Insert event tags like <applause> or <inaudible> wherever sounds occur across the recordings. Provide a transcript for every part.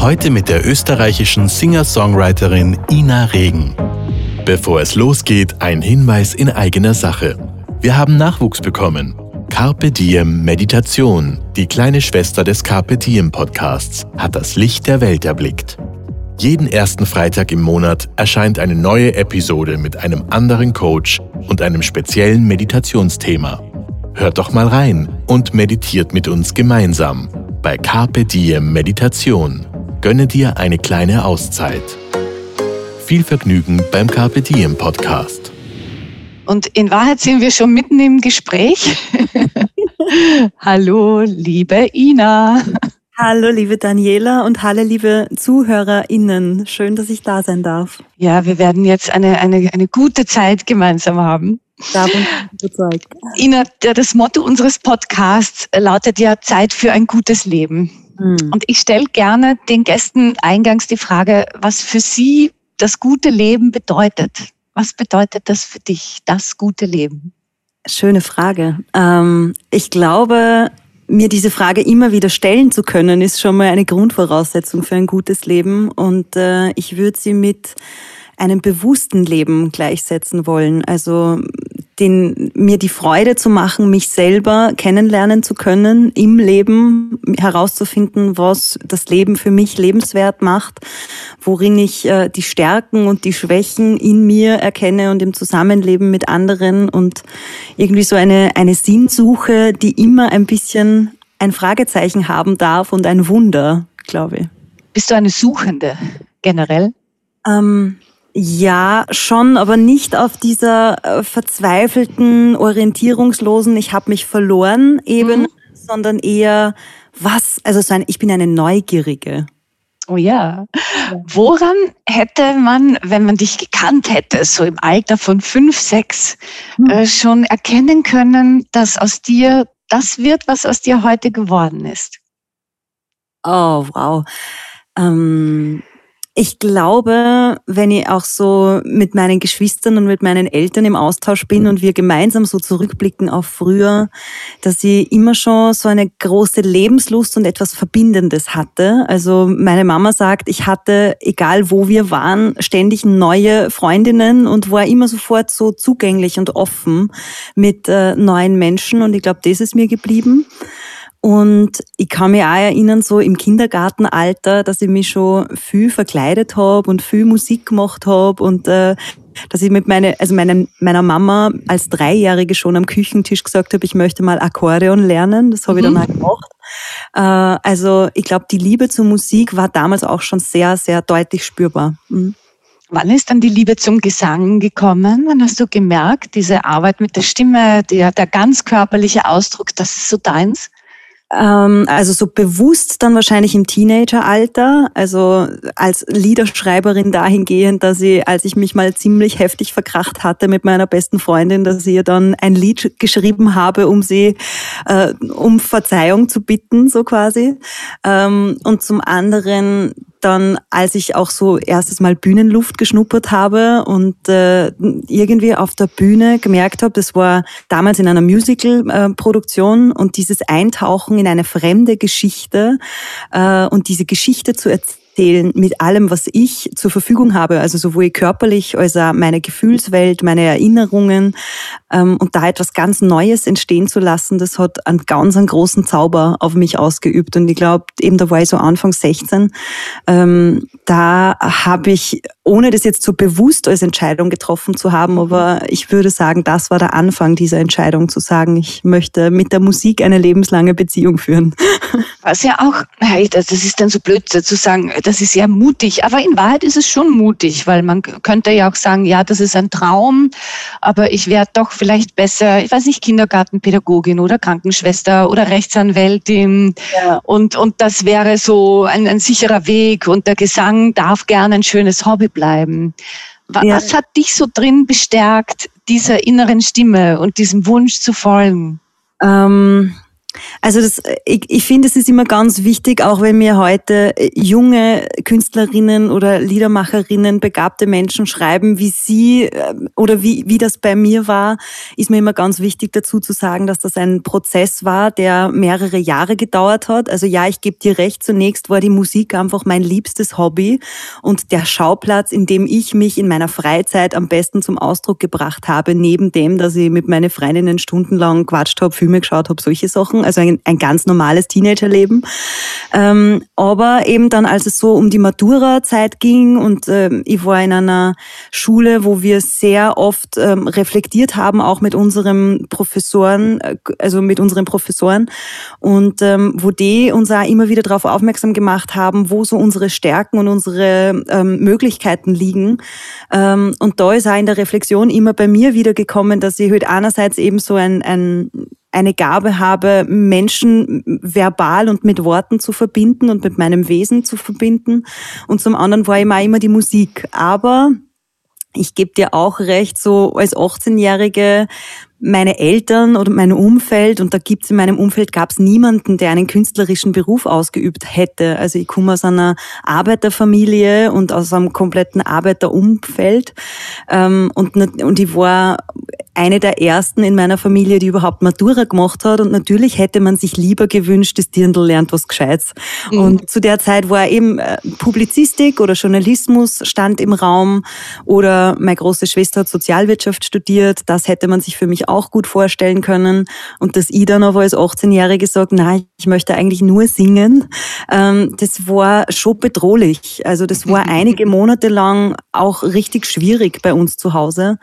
Heute mit der österreichischen Singer-Songwriterin Ina Regen. Bevor es losgeht, ein Hinweis in eigener Sache. Wir haben Nachwuchs bekommen. Carpe Diem Meditation, die kleine Schwester des Carpe Diem Podcasts, hat das Licht der Welt erblickt. Jeden ersten Freitag im Monat erscheint eine neue Episode mit einem anderen Coach und einem speziellen Meditationsthema. Hört doch mal rein und meditiert mit uns gemeinsam bei Carpe Diem Meditation. Gönne dir eine kleine Auszeit. Viel Vergnügen beim Carpe Diem Podcast. Und in Wahrheit sind wir schon mitten im Gespräch. <laughs> Hallo, liebe Ina. Hallo, liebe Daniela und hallo, liebe ZuhörerInnen. Schön, dass ich da sein darf. Ja, wir werden jetzt eine, eine, eine gute Zeit gemeinsam haben. Davon überzeugt. Ina, das Motto unseres Podcasts lautet ja Zeit für ein gutes Leben. Hm. Und ich stelle gerne den Gästen eingangs die Frage, was für sie das gute Leben bedeutet. Was bedeutet das für dich, das gute Leben? Schöne Frage. Ähm, ich glaube, mir diese Frage immer wieder stellen zu können, ist schon mal eine Grundvoraussetzung für ein gutes Leben. Und äh, ich würde sie mit einem bewussten Leben gleichsetzen wollen. Also den, mir die Freude zu machen, mich selber kennenlernen zu können, im Leben herauszufinden, was das Leben für mich lebenswert macht, worin ich äh, die Stärken und die Schwächen in mir erkenne und im Zusammenleben mit anderen und irgendwie so eine, eine Sinnsuche, die immer ein bisschen ein Fragezeichen haben darf und ein Wunder, glaube ich. Bist du eine Suchende generell? Ähm, ja, schon, aber nicht auf dieser äh, verzweifelten, orientierungslosen, ich habe mich verloren Ebene, mhm. sondern eher was, also so ein, ich bin eine Neugierige. Oh ja. Woran hätte man, wenn man dich gekannt hätte, so im Alter von fünf, sechs, mhm. äh, schon erkennen können, dass aus dir das wird, was aus dir heute geworden ist? Oh, wow. Ähm, ich glaube, wenn ich auch so mit meinen Geschwistern und mit meinen Eltern im Austausch bin und wir gemeinsam so zurückblicken auf früher, dass ich immer schon so eine große Lebenslust und etwas Verbindendes hatte. Also meine Mama sagt, ich hatte, egal wo wir waren, ständig neue Freundinnen und war immer sofort so zugänglich und offen mit äh, neuen Menschen und ich glaube, das ist mir geblieben. Und ich kann mich auch erinnern, so im Kindergartenalter, dass ich mich schon viel verkleidet habe und viel Musik gemacht habe und äh, dass ich mit meine, also meine, meiner Mama als Dreijährige schon am Küchentisch gesagt habe, ich möchte mal Akkordeon lernen. Das habe ich mhm. dann auch gemacht. Äh, also ich glaube, die Liebe zur Musik war damals auch schon sehr, sehr deutlich spürbar. Mhm. Wann ist dann die Liebe zum Gesang gekommen? Wann hast du gemerkt, diese Arbeit mit der Stimme, der, der ganz körperliche Ausdruck, das ist so deins? Ähm, also so bewusst dann wahrscheinlich im Teenageralter, also als Liederschreiberin dahingehend, dass ich, als ich mich mal ziemlich heftig verkracht hatte mit meiner besten Freundin, dass ich ihr dann ein Lied geschrieben habe, um sie äh, um Verzeihung zu bitten, so quasi. Ähm, und zum anderen dann, als ich auch so erstes Mal Bühnenluft geschnuppert habe und äh, irgendwie auf der Bühne gemerkt habe, das war damals in einer Musical-Produktion und dieses Eintauchen in eine fremde Geschichte äh, und diese Geschichte zu erzählen, erzählen mit allem, was ich zur Verfügung habe, also sowohl körperlich als auch meine Gefühlswelt, meine Erinnerungen ähm, und da etwas ganz Neues entstehen zu lassen, das hat einen ganz einen großen Zauber auf mich ausgeübt. Und ich glaube, eben da war ich so Anfang 16, ähm, da habe ich ohne das jetzt so bewusst als Entscheidung getroffen zu haben, aber ich würde sagen, das war der Anfang dieser Entscheidung zu sagen, ich möchte mit der Musik eine lebenslange Beziehung führen. <laughs> Was ja auch, das ist dann so blöd zu sagen, das ist ja mutig, aber in Wahrheit ist es schon mutig, weil man könnte ja auch sagen, ja, das ist ein Traum, aber ich werde doch vielleicht besser, ich weiß nicht, Kindergartenpädagogin oder Krankenschwester oder Rechtsanwältin ja. und, und das wäre so ein, ein sicherer Weg und der Gesang darf gerne ein schönes Hobby bleiben. Was ja. hat dich so drin bestärkt, dieser inneren Stimme und diesem Wunsch zu folgen? Ähm also das, ich, ich finde, es ist immer ganz wichtig, auch wenn mir heute äh, junge Künstlerinnen oder Liedermacherinnen, begabte Menschen schreiben, wie sie äh, oder wie, wie das bei mir war, ist mir immer ganz wichtig dazu zu sagen, dass das ein Prozess war, der mehrere Jahre gedauert hat. Also ja, ich gebe dir recht, zunächst war die Musik einfach mein liebstes Hobby und der Schauplatz, in dem ich mich in meiner Freizeit am besten zum Ausdruck gebracht habe, neben dem, dass ich mit meinen Freundinnen stundenlang quatscht habe, Filme geschaut habe, solche Sachen Sachen, also ein, ein ganz normales Teenagerleben. Ähm, aber eben dann, als es so um die Matura-Zeit ging und ähm, ich war in einer Schule, wo wir sehr oft ähm, reflektiert haben, auch mit unseren Professoren, äh, also mit unseren Professoren und ähm, wo die uns auch immer wieder darauf aufmerksam gemacht haben, wo so unsere Stärken und unsere ähm, Möglichkeiten liegen. Ähm, und da ist auch in der Reflexion immer bei mir wieder gekommen, dass ich halt einerseits eben so ein, ein eine Gabe habe, Menschen verbal und mit Worten zu verbinden und mit meinem Wesen zu verbinden. Und zum anderen war immer immer die Musik. Aber ich gebe dir auch recht, so als 18-Jährige meine Eltern oder mein Umfeld, und da gibt's in meinem Umfeld gab's niemanden, der einen künstlerischen Beruf ausgeübt hätte. Also ich komme aus einer Arbeiterfamilie und aus einem kompletten Arbeiterumfeld. Ähm, und, und ich war eine der ersten in meiner Familie, die überhaupt Matura gemacht hat. Und natürlich hätte man sich lieber gewünscht, das Dirndl lernt was Gescheites. Mhm. Und zu der Zeit war eben äh, Publizistik oder Journalismus stand im Raum oder meine große Schwester hat Sozialwirtschaft studiert. Das hätte man sich für mich auch gut vorstellen können. Und dass ich dann aber als 18-Jährige sagt, nein, ich möchte eigentlich nur singen, ähm, das war schon bedrohlich. Also das war einige Monate lang auch richtig schwierig bei uns zu Hause.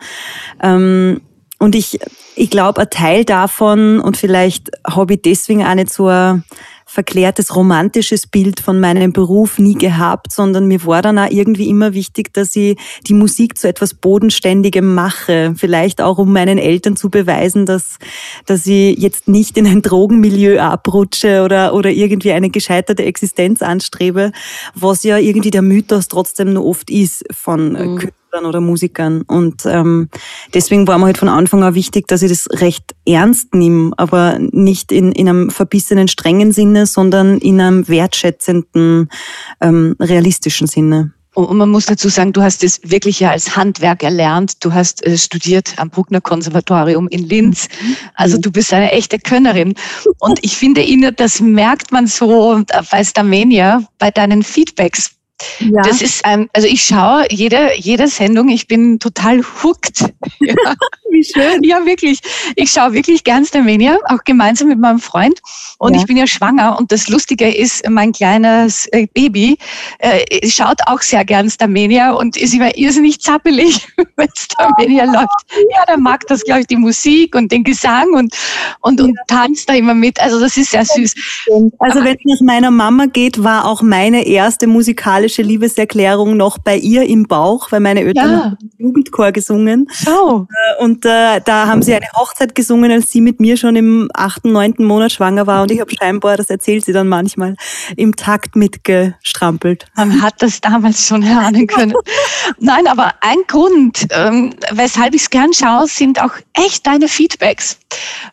Und ich, ich glaube, ein Teil davon, und vielleicht habe ich deswegen auch nicht so ein verklärtes romantisches Bild von meinem Beruf nie gehabt, sondern mir war dann auch irgendwie immer wichtig, dass ich die Musik zu etwas Bodenständigem mache. Vielleicht auch, um meinen Eltern zu beweisen, dass, dass ich jetzt nicht in ein Drogenmilieu abrutsche oder, oder irgendwie eine gescheiterte Existenz anstrebe, was ja irgendwie der Mythos trotzdem nur oft ist von mhm. Künstlern oder Musikern. Und ähm, deswegen war mir halt von Anfang an wichtig, dass ich das recht ernst nehme, aber nicht in, in einem verbissenen, strengen Sinne, sondern in einem wertschätzenden, ähm, realistischen Sinne. Und man muss dazu sagen, du hast es wirklich ja als Handwerk erlernt. Du hast äh, studiert am Bruckner Konservatorium in Linz. Also du bist eine echte Könnerin. Und ich finde, Ina, das merkt man so bei Starmania, bei deinen Feedbacks ja. Das ist, ähm, also ich schaue jede, jede Sendung, ich bin total hooked. <laughs> Ja. Wie schön. Ja, wirklich. Ich schaue wirklich gern Starmania, auch gemeinsam mit meinem Freund. Und ja. ich bin ja schwanger. Und das Lustige ist, mein kleines äh, Baby äh, schaut auch sehr gern Starmania und ist immer irrsinnig zappelig, <laughs> wenn Starmania oh. läuft. Ja, der mag das, glaube ich, die Musik und den Gesang und, und, und tanzt da immer mit. Also das ist sehr süß. Also wenn es nach meiner Mama geht, war auch meine erste musikalische musikalische Liebeserklärung noch bei ihr im Bauch, weil meine Eltern ja. haben Jugendchor gesungen. Oh. Und äh, da haben sie eine Hochzeit gesungen, als sie mit mir schon im achten, neunten Monat schwanger war. Und ich habe scheinbar, das erzählt sie dann manchmal, im Takt mitgestrampelt. Man hat das damals schon erahnen können. <laughs> Nein, aber ein Grund, ähm, weshalb ich es gern schaue, sind auch echt deine Feedbacks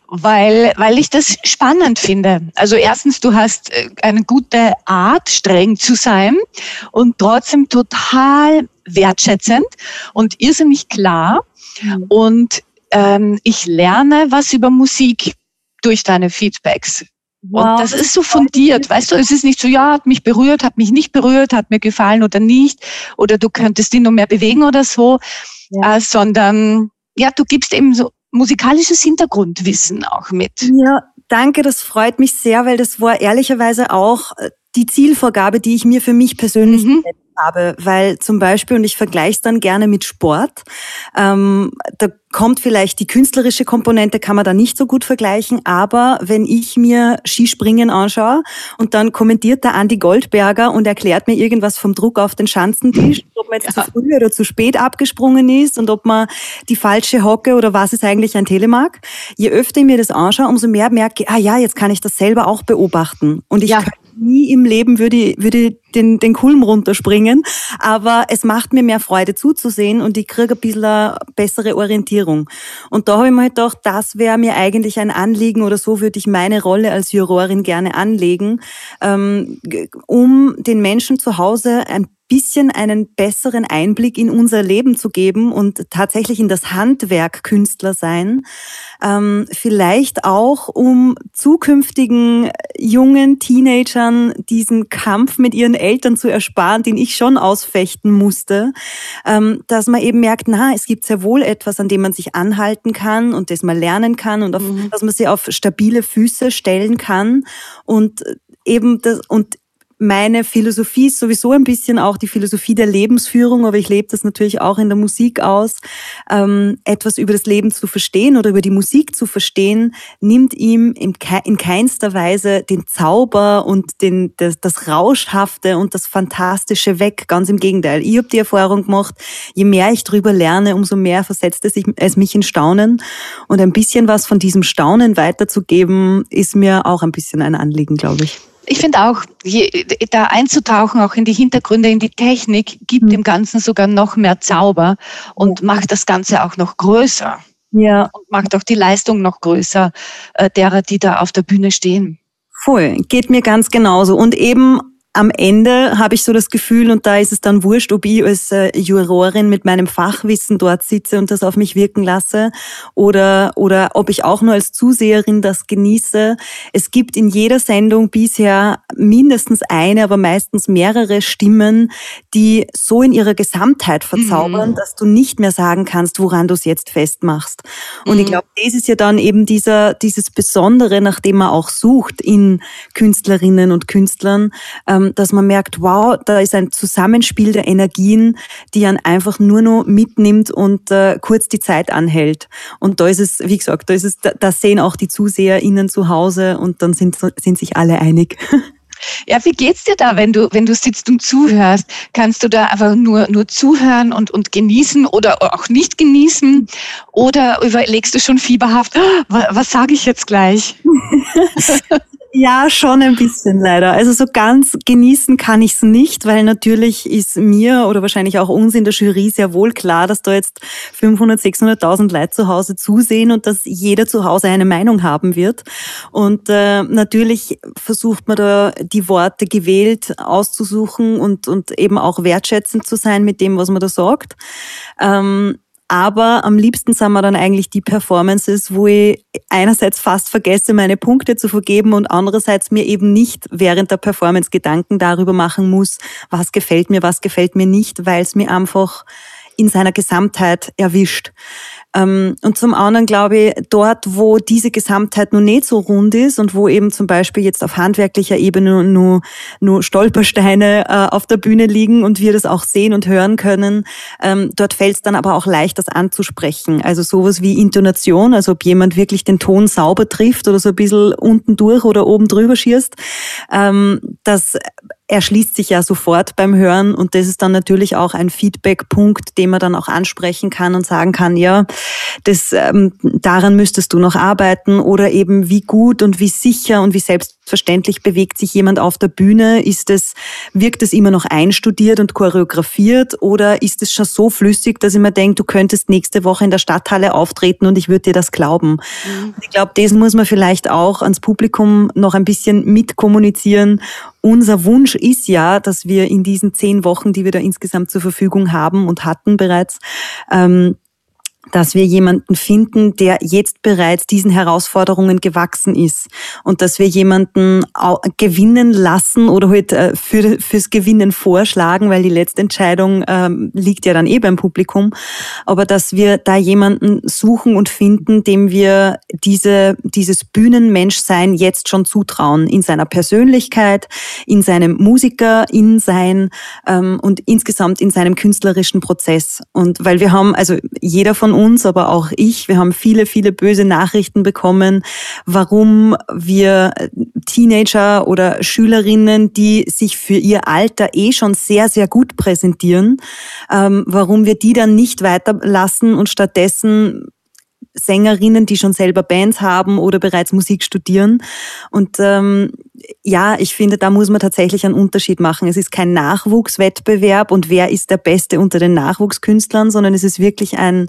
weil, weil ich das spannend finde. Also erstens, du hast äh, eine gute Art, streng zu sein und trotzdem total wertschätzend und irrsinnig klar. Mhm. Und ähm, ich lerne was über Musik durch deine Feedbacks. Wow. Und das ist so fundiert, weißt du, es ist nicht so, ja, hat mich berührt, hat mich nicht berührt, hat mir gefallen oder nicht, oder du könntest ihn noch mehr bewegen oder so, ja. äh, sondern ja, du gibst eben so musikalisches Hintergrundwissen auch mit. Ja, danke, das freut mich sehr, weil das war ehrlicherweise auch äh, die Zielvorgabe, die ich mir für mich persönlich mhm. habe, weil zum Beispiel, und ich vergleiche es dann gerne mit Sport, ähm, da kommt vielleicht die künstlerische Komponente, kann man da nicht so gut vergleichen, aber wenn ich mir Skispringen anschaue und dann kommentiert der Andi Goldberger und erklärt mir irgendwas vom Druck auf den Schanzentisch, <laughs> ob man jetzt ja. zu früh oder zu spät abgesprungen ist und ob man die falsche Hocke oder was ist eigentlich ein Telemark, je öfter ich mir das anschaue, umso mehr merke ich, ah ja, jetzt kann ich das selber auch beobachten. Und ich ja nie im Leben würde, würde den, den Kulm runterspringen, aber es macht mir mehr Freude zuzusehen und ich kriege ein bisschen eine bessere Orientierung. Und da habe ich mir halt gedacht, das wäre mir eigentlich ein Anliegen oder so würde ich meine Rolle als Jurorin gerne anlegen, ähm, um den Menschen zu Hause ein bisschen einen besseren Einblick in unser Leben zu geben und tatsächlich in das Handwerk Künstler sein. Ähm, vielleicht auch, um zukünftigen jungen Teenagern diesen Kampf mit ihren Eltern zu ersparen, den ich schon ausfechten musste, ähm, dass man eben merkt, na, es gibt sehr wohl etwas, an dem man sich anhalten kann und das man lernen kann und auf, mhm. dass man sie auf stabile Füße stellen kann und eben das, und meine Philosophie ist sowieso ein bisschen auch die Philosophie der Lebensführung, aber ich lebe das natürlich auch in der Musik aus. Ähm, etwas über das Leben zu verstehen oder über die Musik zu verstehen, nimmt ihm in keinster Weise den Zauber und den, das, das Rauschhafte und das Fantastische weg. Ganz im Gegenteil. Ich habe die Erfahrung gemacht, je mehr ich drüber lerne, umso mehr versetzt es, es mich in Staunen. Und ein bisschen was von diesem Staunen weiterzugeben, ist mir auch ein bisschen ein Anliegen, glaube ich. Ich finde auch, je, da einzutauchen, auch in die Hintergründe, in die Technik, gibt mhm. dem Ganzen sogar noch mehr Zauber und macht das Ganze auch noch größer. Ja. Und macht auch die Leistung noch größer äh, derer, die da auf der Bühne stehen. Voll, geht mir ganz genauso. Und eben am Ende habe ich so das Gefühl, und da ist es dann wurscht, ob ich als äh, Jurorin mit meinem Fachwissen dort sitze und das auf mich wirken lasse oder, oder ob ich auch nur als Zuseherin das genieße. Es gibt in jeder Sendung bisher mindestens eine, aber meistens mehrere Stimmen, die so in ihrer Gesamtheit verzaubern, mhm. dass du nicht mehr sagen kannst, woran du es jetzt festmachst. Und mhm. ich glaube, das ist ja dann eben dieser, dieses Besondere, nach dem man auch sucht in Künstlerinnen und Künstlern, ähm, dass man merkt, wow, da ist ein Zusammenspiel der Energien, die man einfach nur noch mitnimmt und äh, kurz die Zeit anhält. Und da ist es, wie gesagt, da ist es, da sehen auch die ZuseherInnen zu Hause und dann sind, sind sich alle einig. <laughs> Ja, wie geht's dir da, wenn du, wenn du sitzt und zuhörst? Kannst du da einfach nur, nur zuhören und, und genießen oder auch nicht genießen? Oder überlegst du schon fieberhaft, oh, was, was sage ich jetzt gleich? <laughs> Ja, schon ein bisschen leider. Also so ganz genießen kann ich es nicht, weil natürlich ist mir oder wahrscheinlich auch uns in der Jury sehr wohl klar, dass da jetzt 500, 600.000 Leute zu Hause zusehen und dass jeder zu Hause eine Meinung haben wird. Und äh, natürlich versucht man da die Worte gewählt auszusuchen und, und eben auch wertschätzend zu sein mit dem, was man da sagt. Ähm, aber am liebsten sind wir dann eigentlich die Performances, wo ich einerseits fast vergesse, meine Punkte zu vergeben und andererseits mir eben nicht während der Performance Gedanken darüber machen muss, was gefällt mir, was gefällt mir nicht, weil es mir einfach in seiner Gesamtheit erwischt. Ähm, und zum anderen glaube ich, dort, wo diese Gesamtheit nur nicht so rund ist und wo eben zum Beispiel jetzt auf handwerklicher Ebene nur, nur Stolpersteine äh, auf der Bühne liegen und wir das auch sehen und hören können, ähm, dort fällt es dann aber auch leicht, das anzusprechen. Also sowas wie Intonation, also ob jemand wirklich den Ton sauber trifft oder so ein bisschen unten durch oder oben drüber schießt. Ähm, das erschließt sich ja sofort beim Hören und das ist dann natürlich auch ein Feedback-Punkt, den man dann auch ansprechen kann und sagen kann, ja, das, ähm, daran müsstest du noch arbeiten oder eben wie gut und wie sicher und wie selbstverständlich bewegt sich jemand auf der Bühne? Ist es, wirkt es immer noch einstudiert und choreografiert oder ist es schon so flüssig, dass ich mir denke, du könntest nächste Woche in der Stadthalle auftreten und ich würde dir das glauben? Mhm. Ich glaube, das muss man vielleicht auch ans Publikum noch ein bisschen mitkommunizieren unser Wunsch ist ja, dass wir in diesen zehn Wochen, die wir da insgesamt zur Verfügung haben und hatten bereits, ähm, dass wir jemanden finden, der jetzt bereits diesen Herausforderungen gewachsen ist. Und dass wir jemanden gewinnen lassen oder halt äh, für, fürs Gewinnen vorschlagen, weil die letzte Entscheidung ähm, liegt ja dann eh beim Publikum, aber dass wir da jemanden suchen und finden, dem wir diese, dieses Bühnenmenschsein jetzt schon zutrauen, in seiner Persönlichkeit, in seinem Musiker, in sein ähm, und insgesamt in seinem künstlerischen Prozess. Und weil wir haben, also jeder von uns, aber auch ich, wir haben viele, viele böse Nachrichten bekommen, warum wir Teenager oder Schülerinnen, die sich für ihr Alter eh schon sehr, sehr gut präsentieren, ähm, warum wir die dann nicht weiterlassen und stattdessen Sängerinnen, die schon selber Bands haben oder bereits Musik studieren. Und ähm, ja, ich finde, da muss man tatsächlich einen Unterschied machen. Es ist kein Nachwuchswettbewerb und wer ist der Beste unter den Nachwuchskünstlern, sondern es ist wirklich ein,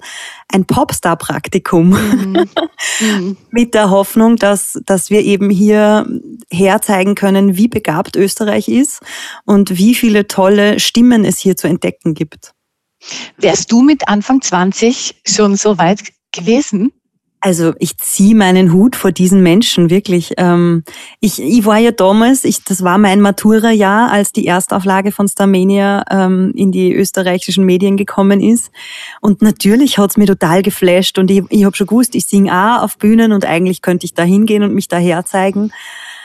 ein Popstar-Praktikum mhm. <laughs> mhm. mit der Hoffnung, dass, dass wir eben hier herzeigen können, wie begabt Österreich ist und wie viele tolle Stimmen es hier zu entdecken gibt. Wärst du mit Anfang 20 schon so weit gewesen? Also ich ziehe meinen Hut vor diesen Menschen, wirklich. Ähm, ich, ich war ja damals, ich, das war mein Matura-Jahr, als die Erstauflage von Starmania ähm, in die österreichischen Medien gekommen ist. Und natürlich hat's mir total geflasht und ich, ich habe schon gewusst, ich singe auch auf Bühnen und eigentlich könnte ich da hingehen und mich daher zeigen.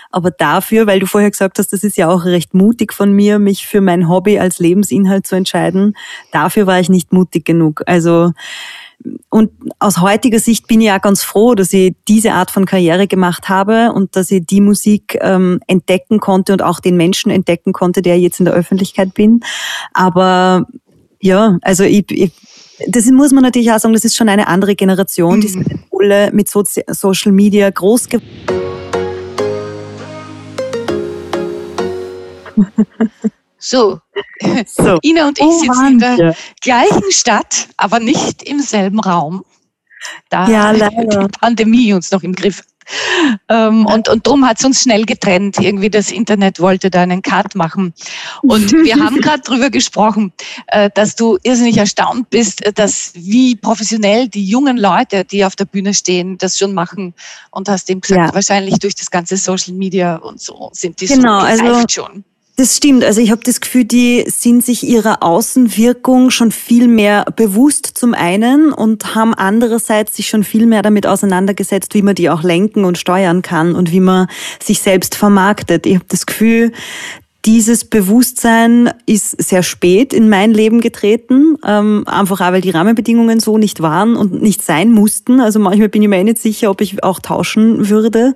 Aber dafür, weil du vorher gesagt hast, das ist ja auch recht mutig von mir, mich für mein Hobby als Lebensinhalt zu entscheiden, dafür war ich nicht mutig genug. Also und aus heutiger Sicht bin ich ja ganz froh, dass ich diese Art von Karriere gemacht habe und dass ich die Musik ähm, entdecken konnte und auch den Menschen entdecken konnte, der jetzt in der Öffentlichkeit bin. Aber ja, also ich, ich das muss man natürlich auch sagen, das ist schon eine andere Generation, die sind mhm. alle mit Sozi Social Media groß geworden. <laughs> So, so. <laughs> Ina und ich oh, sitzen in der gleichen Stadt, aber nicht im selben Raum. Da ja, leider. die Pandemie uns noch im Griff. Ähm, und, und darum hat es uns schnell getrennt. Irgendwie das Internet wollte da einen Cut machen. Und wir haben <laughs> gerade drüber gesprochen, äh, dass du irrsinnig erstaunt bist, äh, dass wie professionell die jungen Leute, die auf der Bühne stehen, das schon machen. Und hast eben gesagt, ja. wahrscheinlich durch das ganze Social Media und so sind die genau, so also schon. Das stimmt. Also ich habe das Gefühl, die sind sich ihrer Außenwirkung schon viel mehr bewusst zum einen und haben andererseits sich schon viel mehr damit auseinandergesetzt, wie man die auch lenken und steuern kann und wie man sich selbst vermarktet. Ich habe das Gefühl, dieses Bewusstsein ist sehr spät in mein Leben getreten, ähm, einfach auch, weil die Rahmenbedingungen so nicht waren und nicht sein mussten. Also manchmal bin ich mir eh nicht sicher, ob ich auch tauschen würde.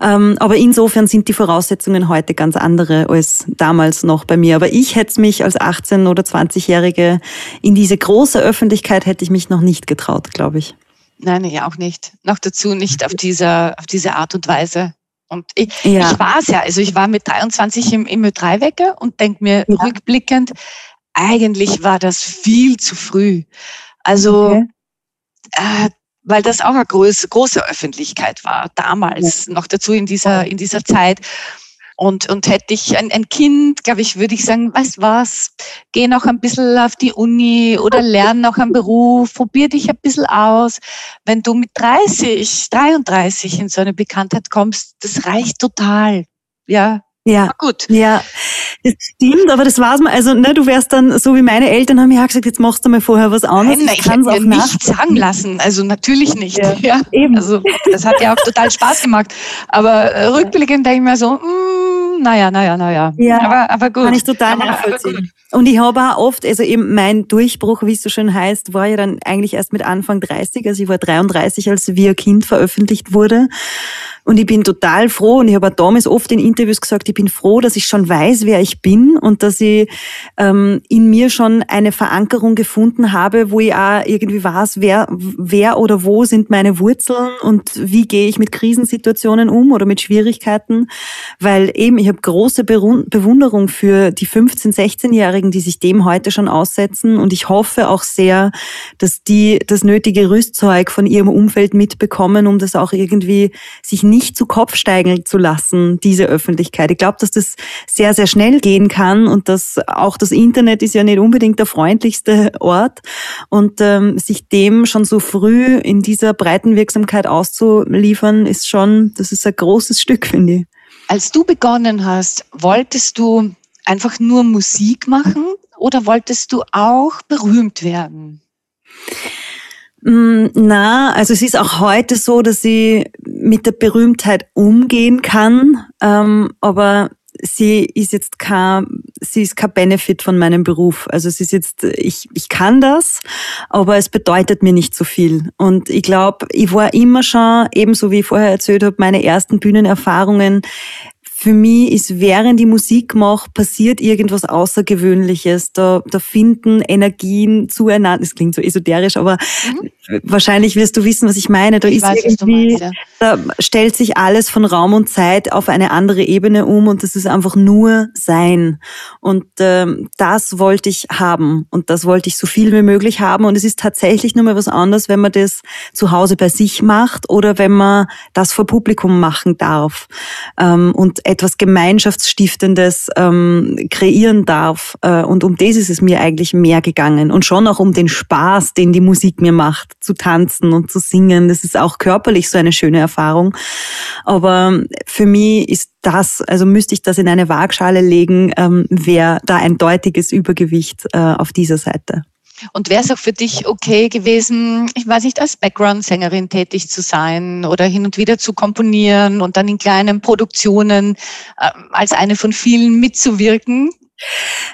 Ähm, aber insofern sind die Voraussetzungen heute ganz andere als damals noch bei mir. Aber ich hätte mich als 18- oder 20-Jährige in diese große Öffentlichkeit hätte ich mich noch nicht getraut, glaube ich. Nein, ja auch nicht. Noch dazu nicht auf diese, auf diese Art und Weise. Und ich, ja. ich war es ja, also ich war mit 23 im, im Ö3-Wecker und denke mir ja. rückblickend, eigentlich war das viel zu früh. Also, okay. äh, weil das auch eine große, große Öffentlichkeit war, damals, ja. noch dazu in dieser, in dieser Zeit. Und, und hätte ich ein, ein Kind, glaube ich, würde ich sagen, weißt was, geh noch ein bisschen auf die Uni oder lern noch einen Beruf, probier dich ein bisschen aus. Wenn du mit 30, 33 in so eine Bekanntheit kommst, das reicht total. Ja, ja, gut. Ja, das stimmt, aber das war's mal. Also, ne, du wärst dann, so wie meine Eltern haben ja gesagt, jetzt machst du mal vorher was anderes. Nein, nein ich, ich hätte mir nicht sagen lassen. Also, natürlich nicht. Ja, ja, eben. Also, das hat ja auch total Spaß gemacht. Aber äh, rückblickend denke ich mir so, mm, naja, naja, naja. Ja, aber, aber gut. Kann ich total nachvollziehen. Und ich habe auch oft, also eben mein Durchbruch, wie es so schön heißt, war ja dann eigentlich erst mit Anfang 30. Also ich war 33, als Wir Kind veröffentlicht wurde. Und ich bin total froh und ich habe auch damals oft in Interviews gesagt, ich bin froh, dass ich schon weiß, wer ich bin und dass ich ähm, in mir schon eine Verankerung gefunden habe, wo ich auch irgendwie weiß, wer, wer oder wo sind meine Wurzeln und wie gehe ich mit Krisensituationen um oder mit Schwierigkeiten. Weil eben, ich habe große Bewunderung für die 15-, 16-Jährigen, die sich dem heute schon aussetzen und ich hoffe auch sehr, dass die das nötige Rüstzeug von ihrem Umfeld mitbekommen, um das auch irgendwie sich nicht nicht zu Kopf steigen zu lassen, diese Öffentlichkeit. Ich glaube, dass das sehr, sehr schnell gehen kann und dass auch das Internet ist ja nicht unbedingt der freundlichste Ort und ähm, sich dem schon so früh in dieser breiten Wirksamkeit auszuliefern, ist schon, das ist ein großes Stück, finde ich. Als du begonnen hast, wolltest du einfach nur Musik machen oder wolltest du auch berühmt werden? Mm, na, also es ist auch heute so, dass ich mit der Berühmtheit umgehen kann, ähm, aber sie ist jetzt kein, sie ist kein Benefit von meinem Beruf. Also es ist jetzt, ich, ich kann das, aber es bedeutet mir nicht so viel. Und ich glaube, ich war immer schon, ebenso wie ich vorher erzählt habe, meine ersten Bühnenerfahrungen für mich ist, während die Musik mache, passiert irgendwas Außergewöhnliches. Da, da finden Energien zueinander. Das klingt so esoterisch, aber mhm. wahrscheinlich wirst du wissen, was ich meine. Da ich ist weiß, irgendwie, meinst, ja. da stellt sich alles von Raum und Zeit auf eine andere Ebene um und das ist einfach nur Sein. Und ähm, das wollte ich haben und das wollte ich so viel wie möglich haben. Und es ist tatsächlich nur mal was anderes, wenn man das zu Hause bei sich macht oder wenn man das vor Publikum machen darf. Ähm, und etwas Gemeinschaftsstiftendes ähm, kreieren darf. Äh, und um das ist es mir eigentlich mehr gegangen. Und schon auch um den Spaß, den die Musik mir macht, zu tanzen und zu singen. Das ist auch körperlich so eine schöne Erfahrung. Aber für mich ist das, also müsste ich das in eine Waagschale legen, ähm, wäre da ein deutiges Übergewicht äh, auf dieser Seite. Und wäre es auch für dich okay gewesen, ich weiß nicht, als Background-Sängerin tätig zu sein oder hin und wieder zu komponieren und dann in kleinen Produktionen äh, als eine von vielen mitzuwirken?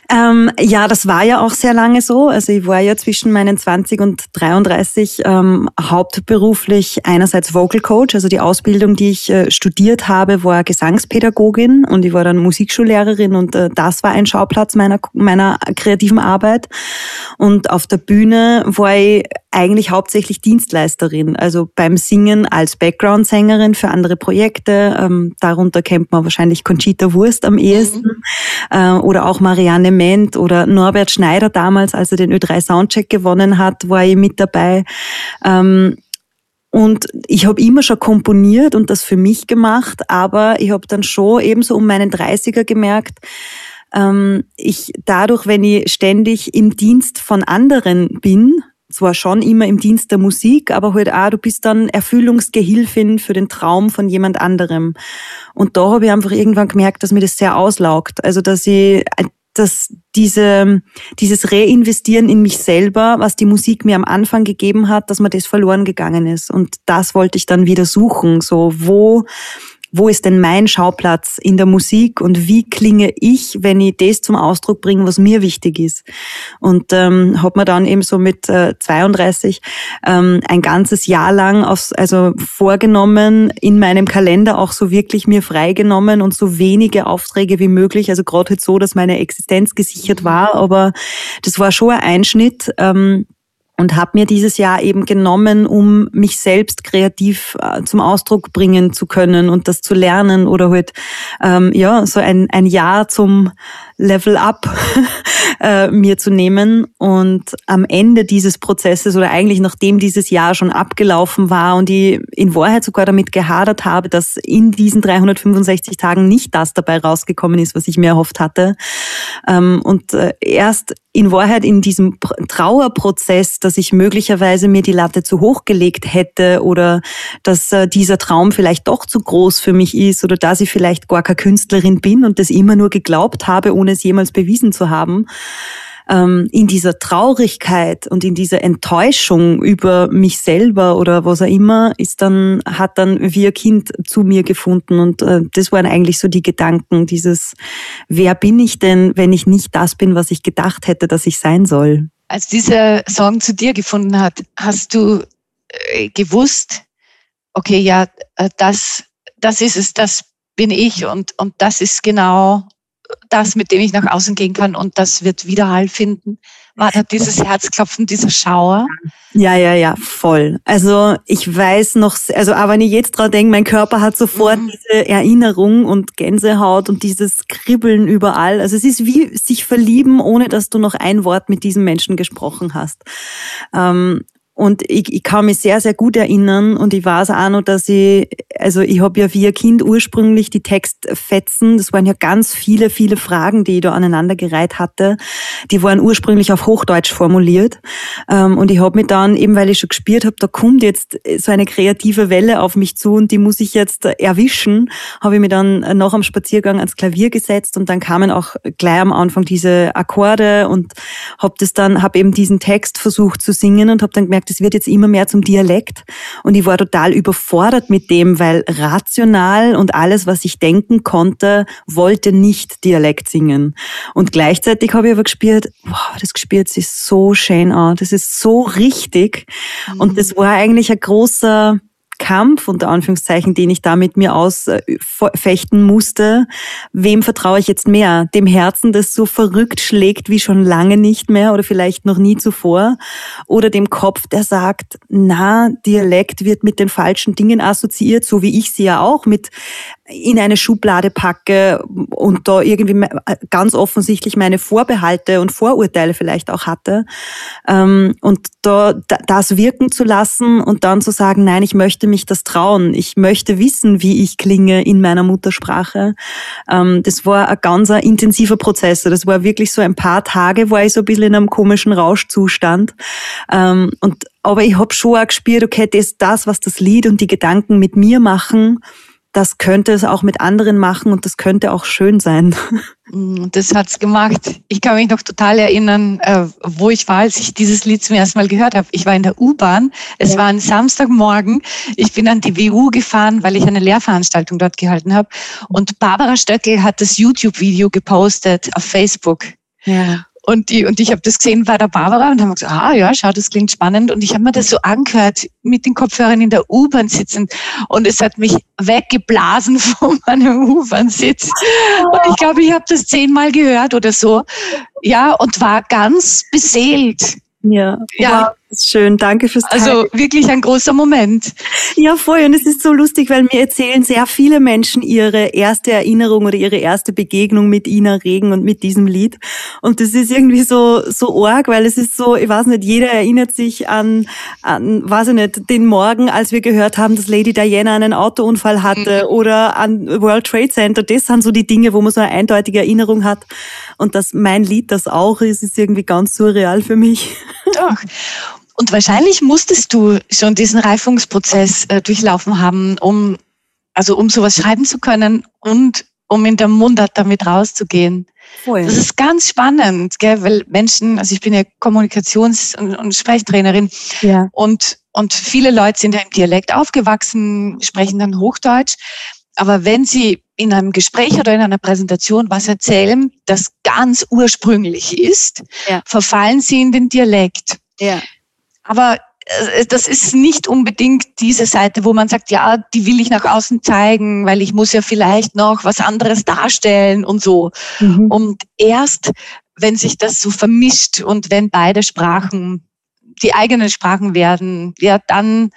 Ähm, ja, das war ja auch sehr lange so. Also ich war ja zwischen meinen 20 und 33 ähm, hauptberuflich einerseits Vocal Coach, also die Ausbildung, die ich äh, studiert habe, war Gesangspädagogin und ich war dann Musikschullehrerin und äh, das war ein Schauplatz meiner, meiner kreativen Arbeit. Und auf der Bühne war ich eigentlich hauptsächlich Dienstleisterin, also beim Singen als Background-Sängerin für andere Projekte. Ähm, darunter kennt man wahrscheinlich Conchita Wurst am ehesten mhm. äh, oder auch Marianne Ment oder Norbert Schneider damals, als er den Ö3 Soundcheck gewonnen hat, war ich mit dabei. Ähm, und ich habe immer schon komponiert und das für mich gemacht, aber ich habe dann schon ebenso um meinen 30er gemerkt, ähm, ich dadurch, wenn ich ständig im Dienst von anderen bin, zwar schon immer im Dienst der Musik, aber halt auch, du bist dann Erfüllungsgehilfin für den Traum von jemand anderem. Und da habe ich einfach irgendwann gemerkt, dass mir das sehr auslaugt. Also, dass ich, dass diese, dieses Reinvestieren in mich selber, was die Musik mir am Anfang gegeben hat, dass mir das verloren gegangen ist. Und das wollte ich dann wieder suchen. So, wo, wo ist denn mein Schauplatz in der Musik und wie klinge ich, wenn ich das zum Ausdruck bringe, was mir wichtig ist. Und ähm, habe mir dann eben so mit äh, 32 ähm, ein ganzes Jahr lang aufs, also vorgenommen, in meinem Kalender auch so wirklich mir freigenommen und so wenige Aufträge wie möglich. Also gerade halt so, dass meine Existenz gesichert war, aber das war schon ein Einschnitt. Ähm, und habe mir dieses Jahr eben genommen, um mich selbst kreativ äh, zum Ausdruck bringen zu können und das zu lernen oder halt ähm, ja so ein, ein Jahr zum Level Up <laughs> äh, mir zu nehmen. Und am Ende dieses Prozesses oder eigentlich nachdem dieses Jahr schon abgelaufen war und ich in Wahrheit sogar damit gehadert habe, dass in diesen 365 Tagen nicht das dabei rausgekommen ist, was ich mir erhofft hatte. Ähm, und äh, erst in Wahrheit in diesem Trauerprozess, dass ich möglicherweise mir die Latte zu hoch gelegt hätte oder dass äh, dieser Traum vielleicht doch zu groß für mich ist oder dass ich vielleicht gar keine Künstlerin bin und das immer nur geglaubt habe, ohne es jemals bewiesen zu haben, ähm, in dieser Traurigkeit und in dieser Enttäuschung über mich selber oder was auch immer, ist dann, hat dann ein Kind zu mir gefunden. Und äh, das waren eigentlich so die Gedanken, dieses, wer bin ich denn, wenn ich nicht das bin, was ich gedacht hätte, dass ich sein soll? Als dieser Song zu dir gefunden hat, hast du äh, gewusst, okay, ja, äh, das, das ist es, das bin ich und, und das ist genau das, mit dem ich nach außen gehen kann und das wird Widerhall finden. War da dieses Herzklopfen, dieser Schauer? Ja, ja, ja, voll. Also ich weiß noch, also aber wenn ich jetzt dran denke, mein Körper hat sofort mhm. diese Erinnerung und Gänsehaut und dieses Kribbeln überall. Also es ist wie sich verlieben, ohne dass du noch ein Wort mit diesem Menschen gesprochen hast. Ähm, und ich, ich kann mich sehr, sehr gut erinnern und ich weiß auch noch, dass ich, also ich habe ja wie ein Kind ursprünglich die Textfetzen, das waren ja ganz viele, viele Fragen, die ich da aneinandergereiht hatte, die waren ursprünglich auf Hochdeutsch formuliert. Ähm, und ich habe mich dann, eben weil ich schon gespürt habe, da kommt jetzt so eine kreative Welle auf mich zu und die muss ich jetzt erwischen, habe ich mich dann nach am Spaziergang ans Klavier gesetzt und dann kamen auch gleich am Anfang diese Akkorde und habe das dann, habe eben diesen Text versucht zu singen und habe dann gemerkt, es wird jetzt immer mehr zum Dialekt. Und ich war total überfordert mit dem, weil rational und alles, was ich denken konnte, wollte nicht Dialekt singen. Und gleichzeitig habe ich aber gespürt, wow, das gespürt sich so schön an, das ist so richtig. Und das war eigentlich ein großer Kampf, unter Anführungszeichen, den ich da mit mir ausfechten musste. Wem vertraue ich jetzt mehr? Dem Herzen, das so verrückt schlägt wie schon lange nicht mehr oder vielleicht noch nie zuvor? Oder dem Kopf, der sagt, na, Dialekt wird mit den falschen Dingen assoziiert, so wie ich sie ja auch mit in eine Schublade packe und da irgendwie ganz offensichtlich meine Vorbehalte und Vorurteile vielleicht auch hatte. Ähm, und da das wirken zu lassen und dann zu sagen, nein, ich möchte mich das trauen. Ich möchte wissen, wie ich klinge in meiner Muttersprache. Ähm, das war ein ganz intensiver Prozess. Das war wirklich so ein paar Tage, war ich so ein bisschen in einem komischen Rauschzustand. Ähm, und aber ich habe schon auch gespürt, okay, das, das, was das Lied und die Gedanken mit mir machen, das könnte es auch mit anderen machen und das könnte auch schön sein. <laughs> Mm, das hat's gemacht. Ich kann mich noch total erinnern, äh, wo ich war, als ich dieses Lied zum ersten Mal gehört habe. Ich war in der U-Bahn. Es war ein Samstagmorgen. Ich bin an die WU gefahren, weil ich eine Lehrveranstaltung dort gehalten habe. Und Barbara Stöckel hat das YouTube-Video gepostet auf Facebook. Ja. Und, die, und ich habe das gesehen bei der Barbara und haben gesagt, ah ja, schau, das klingt spannend. Und ich habe mir das so angehört, mit den Kopfhörern in der U-Bahn sitzend. Und es hat mich weggeblasen <laughs> von meinem U-Bahn-Sitz. Und ich glaube, ich habe das zehnmal gehört oder so. Ja, und war ganz beseelt. Ja, ja. Schön, danke fürs Teilen. Also wirklich ein großer Moment. Ja, voll. Und es ist so lustig, weil mir erzählen sehr viele Menschen ihre erste Erinnerung oder ihre erste Begegnung mit Ina Regen und mit diesem Lied. Und das ist irgendwie so, so arg, weil es ist so, ich weiß nicht, jeder erinnert sich an, an, weiß ich nicht, den Morgen, als wir gehört haben, dass Lady Diana einen Autounfall hatte mhm. oder an World Trade Center. Das sind so die Dinge, wo man so eine eindeutige Erinnerung hat. Und dass mein Lied das auch ist, ist irgendwie ganz surreal für mich. Doch. Und wahrscheinlich musstest du schon diesen Reifungsprozess äh, durchlaufen haben, um, also um sowas schreiben zu können und um in der Mundart damit rauszugehen. Voll. Das ist ganz spannend, gell? weil Menschen, also ich bin ja Kommunikations- und, und Sprechtrainerin ja. und, und viele Leute sind ja im Dialekt aufgewachsen, sprechen dann Hochdeutsch. Aber wenn sie in einem Gespräch oder in einer Präsentation was erzählen, das ganz ursprünglich ist, ja. verfallen sie in den Dialekt. Ja. Aber äh, das ist nicht unbedingt diese Seite, wo man sagt, ja, die will ich nach außen zeigen, weil ich muss ja vielleicht noch was anderes darstellen und so. Mhm. Und erst, wenn sich das so vermischt und wenn beide Sprachen die eigenen Sprachen werden, ja, dann,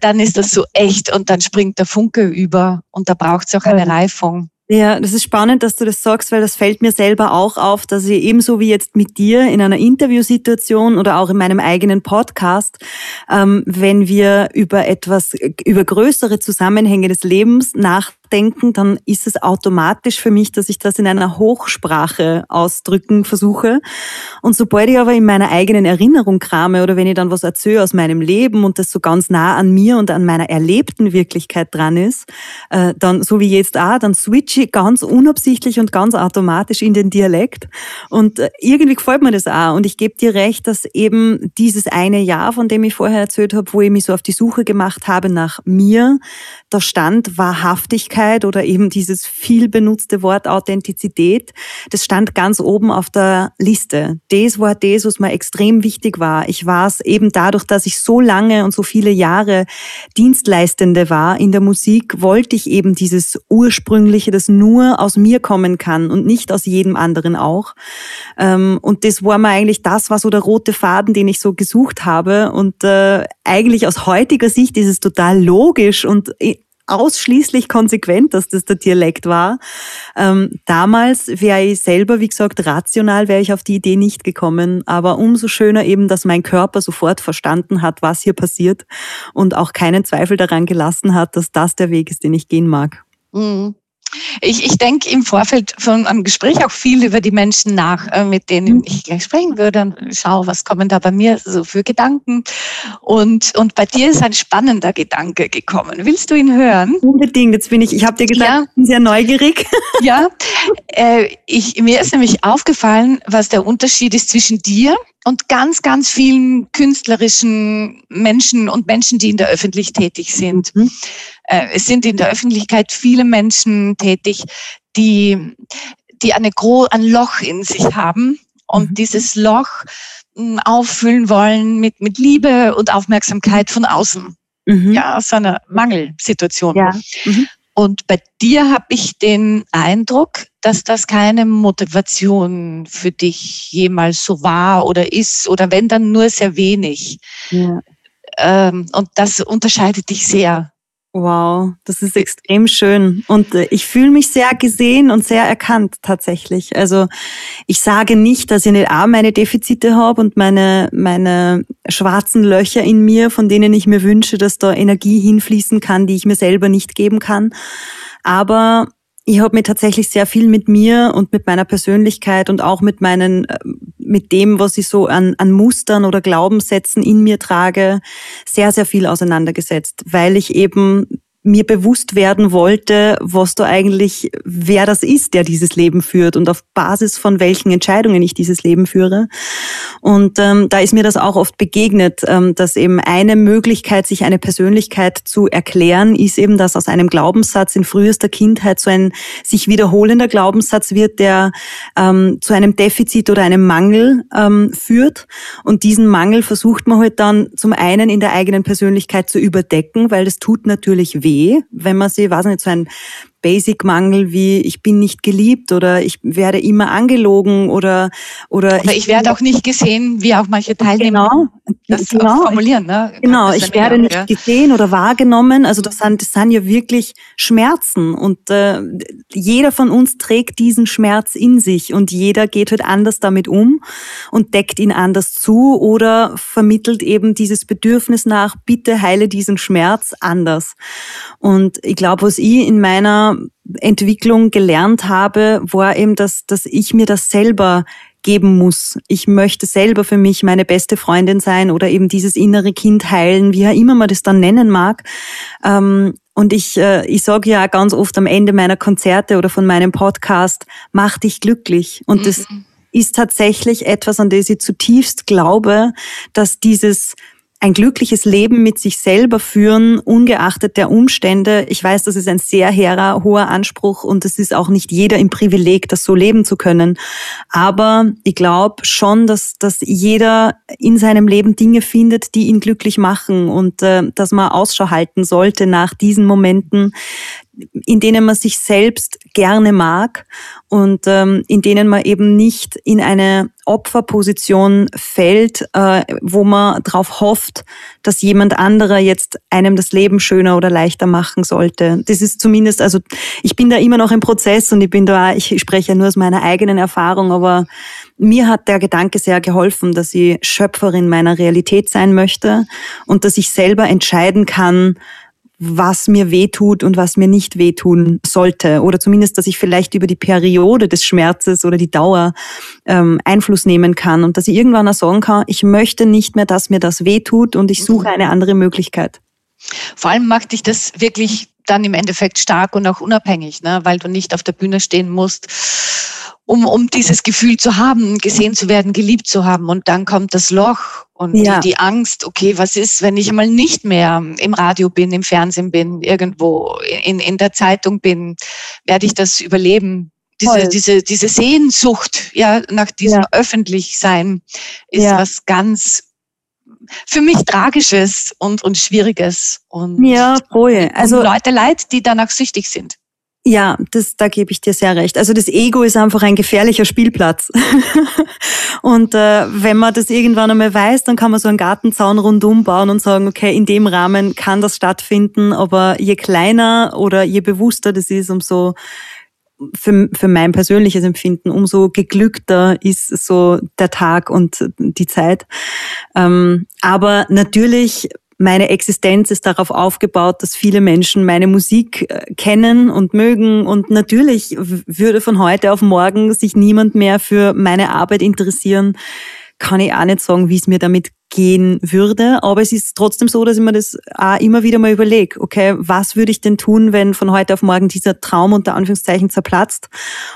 dann ist das so echt und dann springt der Funke über und da braucht es auch eine Reifung. Ja, das ist spannend, dass du das sagst, weil das fällt mir selber auch auf, dass ich ebenso wie jetzt mit dir in einer Interviewsituation oder auch in meinem eigenen Podcast, ähm, wenn wir über etwas, über größere Zusammenhänge des Lebens nach nachdenken, dann ist es automatisch für mich, dass ich das in einer Hochsprache ausdrücken versuche. Und sobald ich aber in meiner eigenen Erinnerung krame oder wenn ich dann was erzähle aus meinem Leben und das so ganz nah an mir und an meiner erlebten Wirklichkeit dran ist, äh, dann, so wie jetzt auch, dann switche ich ganz unabsichtlich und ganz automatisch in den Dialekt. Und äh, irgendwie gefällt mir das auch. Und ich gebe dir recht, dass eben dieses eine Jahr, von dem ich vorher erzählt habe, wo ich mich so auf die Suche gemacht habe nach mir, da stand Wahrhaftigkeit oder eben dieses viel benutzte Wort Authentizität. Das stand ganz oben auf der Liste. Das war das, was mir extrem wichtig war. Ich war es eben dadurch, dass ich so lange und so viele Jahre Dienstleistende war in der Musik, wollte ich eben dieses ursprüngliche, das nur aus mir kommen kann und nicht aus jedem anderen auch. Ähm, und das war mir eigentlich, das war so der rote Faden, den ich so gesucht habe. Und äh, eigentlich aus heutiger Sicht ist es total logisch und ausschließlich konsequent, dass das der Dialekt war. Ähm, damals wäre ich selber, wie gesagt, rational wäre ich auf die Idee nicht gekommen, aber umso schöner eben, dass mein Körper sofort verstanden hat, was hier passiert und auch keinen Zweifel daran gelassen hat, dass das der Weg ist, den ich gehen mag. Mhm. Ich, ich denke im Vorfeld von einem Gespräch auch viel über die Menschen nach, äh, mit denen mhm. ich gleich sprechen würde und schaue, was kommen da bei mir so für Gedanken. Und, und bei dir ist ein spannender Gedanke gekommen. Willst du ihn hören? Unbedingt. Jetzt bin ich, ich habe dir gesagt, ja. ich bin sehr neugierig. <laughs> Ja, äh, ich, mir ist nämlich aufgefallen, was der Unterschied ist zwischen dir und ganz, ganz vielen künstlerischen Menschen und Menschen, die in der Öffentlichkeit tätig sind. Mhm. Äh, es sind in der Öffentlichkeit viele Menschen tätig, die, die eine gro ein Loch in sich haben und mhm. dieses Loch hm, auffüllen wollen mit, mit Liebe und Aufmerksamkeit von außen. Mhm. Ja, aus einer Mangelsituation. Ja. Mhm. Und bei dir habe ich den Eindruck, dass das keine Motivation für dich jemals so war oder ist oder wenn dann nur sehr wenig. Ja. Ähm, und das unterscheidet dich sehr. Wow, das ist extrem schön. Und äh, ich fühle mich sehr gesehen und sehr erkannt tatsächlich. Also ich sage nicht, dass ich nicht auch meine Defizite habe und meine, meine schwarzen Löcher in mir, von denen ich mir wünsche, dass da Energie hinfließen kann, die ich mir selber nicht geben kann. Aber ich habe mir tatsächlich sehr viel mit mir und mit meiner Persönlichkeit und auch mit meinen, äh, mit dem, was ich so an, an Mustern oder Glaubenssätzen in mir trage, sehr, sehr viel auseinandergesetzt, weil ich eben mir bewusst werden wollte, was da eigentlich, wer das ist, der dieses Leben führt und auf Basis von welchen Entscheidungen ich dieses Leben führe. Und ähm, da ist mir das auch oft begegnet, ähm, dass eben eine Möglichkeit, sich eine Persönlichkeit zu erklären, ist eben, dass aus einem Glaubenssatz in frühester Kindheit so ein sich wiederholender Glaubenssatz wird, der ähm, zu einem Defizit oder einem Mangel ähm, führt. Und diesen Mangel versucht man halt dann zum einen in der eigenen Persönlichkeit zu überdecken, weil das tut natürlich weh weh, wenn man sie, weiß nicht, so ein Basic-Mangel wie ich bin nicht geliebt oder ich werde immer angelogen oder oder, oder ich, ich, werde auch nicht gesehen, wie auch manche Teilnehmer genau, das genau, formulieren. Ne? Genau, ich werde nicht ja. gesehen oder wahrgenommen. Also das sind, das sind ja wirklich Schmerzen und äh, jeder von uns trägt diesen Schmerz in sich und jeder geht halt anders damit um und deckt ihn anders zu oder vermittelt eben dieses Bedürfnis nach, bitte heile diesen Schmerz anders. Und ich glaube, was ich in meiner Entwicklung gelernt habe, war eben, dass, dass ich mir das selber geben muss. Ich möchte selber für mich meine beste Freundin sein oder eben dieses innere Kind heilen, wie auch immer man das dann nennen mag. Ähm, und ich, äh, ich sage ja ganz oft am Ende meiner Konzerte oder von meinem Podcast, mach dich glücklich. Und das mhm. ist tatsächlich etwas, an das ich zutiefst glaube, dass dieses ein glückliches Leben mit sich selber führen, ungeachtet der Umstände. Ich weiß, das ist ein sehr hehrer, hoher Anspruch und es ist auch nicht jeder im Privileg, das so leben zu können. Aber ich glaube schon, dass, dass jeder in seinem Leben Dinge findet, die ihn glücklich machen und äh, dass man Ausschau halten sollte nach diesen Momenten, in denen man sich selbst gerne mag und ähm, in denen man eben nicht in eine Opferposition fällt, äh, wo man darauf hofft, dass jemand anderer jetzt einem das Leben schöner oder leichter machen sollte. Das ist zumindest, also ich bin da immer noch im Prozess und ich bin da, ich spreche ja nur aus meiner eigenen Erfahrung, aber mir hat der Gedanke sehr geholfen, dass ich Schöpferin meiner Realität sein möchte und dass ich selber entscheiden kann, was mir wehtut und was mir nicht wehtun sollte. Oder zumindest, dass ich vielleicht über die Periode des Schmerzes oder die Dauer ähm, Einfluss nehmen kann und dass ich irgendwann auch sagen kann, ich möchte nicht mehr, dass mir das wehtut und ich suche eine andere Möglichkeit. Vor allem macht dich das wirklich dann im Endeffekt stark und auch unabhängig, ne? weil du nicht auf der Bühne stehen musst um, um dieses Gefühl zu haben, gesehen zu werden, geliebt zu haben. Und dann kommt das Loch und ja. die, Angst, okay, was ist, wenn ich mal nicht mehr im Radio bin, im Fernsehen bin, irgendwo in, in der Zeitung bin, werde ich das überleben? Diese, diese, diese Sehnsucht ja, nach diesem ja. Öffentlichsein ist ja. was ganz für mich Tragisches und, und Schwieriges. Und ja, voll. Also Leute leid, die danach süchtig sind. Ja, das, da gebe ich dir sehr recht. Also das Ego ist einfach ein gefährlicher Spielplatz. <laughs> und äh, wenn man das irgendwann einmal weiß, dann kann man so einen Gartenzaun rundum bauen und sagen, okay, in dem Rahmen kann das stattfinden, aber je kleiner oder je bewusster das ist, umso für, für mein persönliches Empfinden, umso geglückter ist so der Tag und die Zeit. Ähm, aber natürlich meine Existenz ist darauf aufgebaut, dass viele Menschen meine Musik äh, kennen und mögen. Und natürlich würde von heute auf morgen sich niemand mehr für meine Arbeit interessieren. Kann ich auch nicht sagen, wie es mir damit gehen würde. Aber es ist trotzdem so, dass ich mir das auch immer wieder mal überlege, okay, was würde ich denn tun, wenn von heute auf morgen dieser Traum unter Anführungszeichen zerplatzt?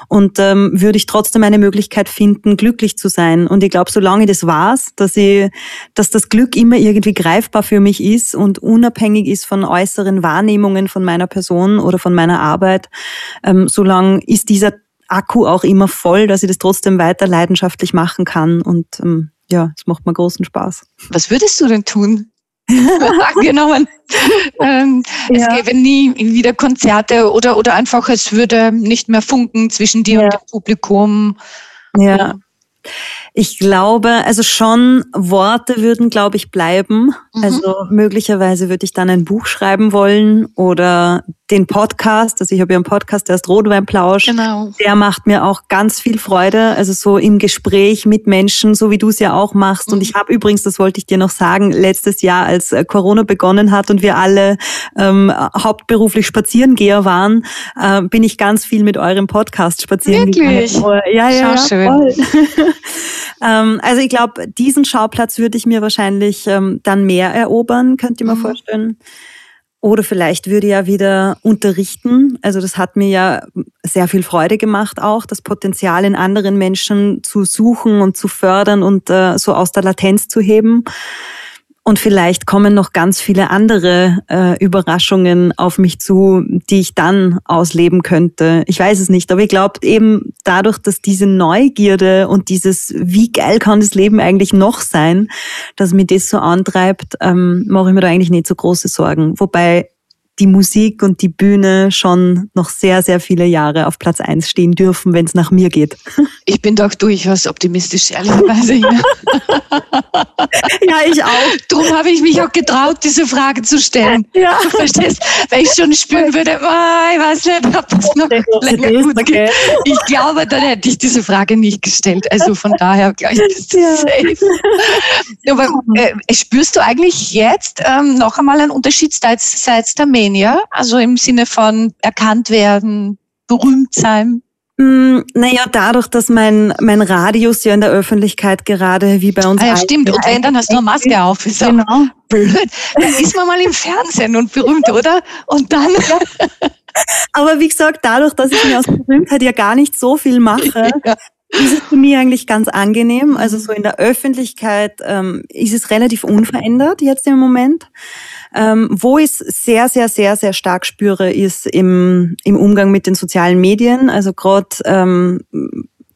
Und ähm, würde ich trotzdem eine Möglichkeit finden, glücklich zu sein? Und ich glaube, solange das war's, dass ich, dass das Glück immer irgendwie greifbar für mich ist und unabhängig ist von äußeren Wahrnehmungen von meiner Person oder von meiner Arbeit, ähm, solange ist dieser Akku auch immer voll, dass ich das trotzdem weiter leidenschaftlich machen kann und ähm, ja, es macht mir großen Spaß. Was würdest du denn tun? <laughs> Angenommen, ähm, ja. es gäbe nie wieder Konzerte oder, oder einfach es würde nicht mehr funken zwischen dir ja. und dem Publikum. Ja. Ich glaube, also schon Worte würden, glaube ich, bleiben. Mhm. Also möglicherweise würde ich dann ein Buch schreiben wollen oder den Podcast. Also ich habe ja einen Podcast, der ist Rotweinplausch. Genau. Der macht mir auch ganz viel Freude. Also so im Gespräch mit Menschen, so wie du es ja auch machst. Mhm. Und ich habe übrigens, das wollte ich dir noch sagen, letztes Jahr, als äh, Corona begonnen hat und wir alle ähm, hauptberuflich Spazierengeher waren, äh, bin ich ganz viel mit eurem Podcast spazieren Wirklich? gegangen. Ja, ja, ja. Schön. <laughs> ähm, also ich glaube, diesen Schauplatz würde ich mir wahrscheinlich ähm, dann mehr erobern, könnt ihr mir mhm. vorstellen. Oder vielleicht würde ich ja wieder unterrichten. Also das hat mir ja sehr viel Freude gemacht, auch das Potenzial in anderen Menschen zu suchen und zu fördern und äh, so aus der Latenz zu heben. Und vielleicht kommen noch ganz viele andere äh, Überraschungen auf mich zu, die ich dann ausleben könnte. Ich weiß es nicht, aber ich glaube eben dadurch, dass diese Neugierde und dieses, wie geil kann das Leben eigentlich noch sein, dass mir das so antreibt, ähm, mache ich mir da eigentlich nicht so große Sorgen. Wobei die Musik und die Bühne schon noch sehr, sehr viele Jahre auf Platz eins stehen dürfen, wenn es nach mir geht. <laughs> Ich bin doch durchaus optimistisch, ehrlicherweise. ja, <laughs> ich auch. Darum habe ich mich auch getraut, diese Frage zu stellen. <laughs> Ja. Du verstehst, weil ich schon spüren würde, oh, ich weiß nicht, ob das noch länger gut geht. Ich glaube, dann hätte ich diese Frage nicht gestellt. Also von daher, glaube ich, ist das ja. safe. Aber äh, spürst du eigentlich jetzt ähm, noch einmal einen Unterschied seit, seit der Mail weniger, also im Sinne von erkannt werden, berühmt sein? Mm, naja, dadurch, dass mein, mein Radius ja in der Öffentlichkeit gerade wie bei uns. Ah ja, stimmt. Und wenn, dann hast du eine Maske auf. Ist genau. blöd. Dann ist man mal im Fernsehen und berühmt, oder? Und dann. <laughs> Ja. Aber wie gesagt, dadurch, dass ich mir aus Berühmtheit ja gar nicht so viel mache, <laughs> ja. Ist es für mich eigentlich ganz angenehm. Also so in der Öffentlichkeit ähm, ist es relativ unverändert jetzt im Moment. Ähm, wo ich es sehr, sehr, sehr, sehr stark spüre, ist im, im Umgang mit den sozialen Medien. Also gerade ähm,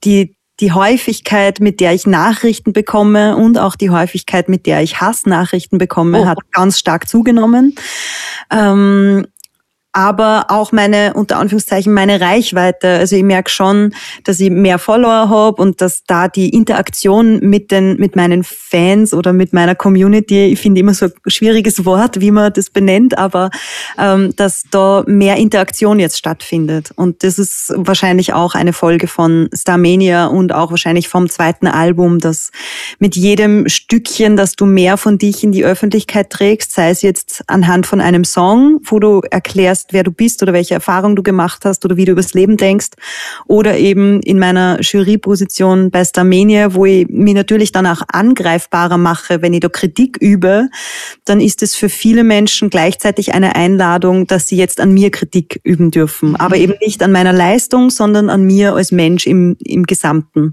die, die Häufigkeit, mit der ich Nachrichten bekomme und auch die Häufigkeit, mit der ich Hassnachrichten bekomme, oh. hat ganz stark zugenommen. Ähm, aber auch meine, unter Anführungszeichen, meine Reichweite. Also ich merke schon, dass ich mehr Follower habe und dass da die Interaktion mit den, mit meinen Fans oder mit meiner Community, ich finde immer so ein schwieriges Wort, wie man das benennt, aber ähm, dass da mehr Interaktion jetzt stattfindet. Und das ist wahrscheinlich auch eine Folge von Starmania und auch wahrscheinlich vom zweiten Album, dass mit jedem Stückchen, dass du mehr von dich in die Öffentlichkeit trägst, sei es jetzt anhand von einem Song, wo du erklärst, erfährst, wer du bist oder welche Erfahrung du gemacht hast oder wie du übers Leben denkst. Oder eben in meiner Juryposition bei Starmania, wo ich mich natürlich dann auch angreifbarer mache, wenn ich da Kritik übe, dann ist es für viele Menschen gleichzeitig eine Einladung, dass sie jetzt an mir Kritik üben dürfen. Aber eben nicht an meiner Leistung, sondern an mir als Mensch im, im Gesamten.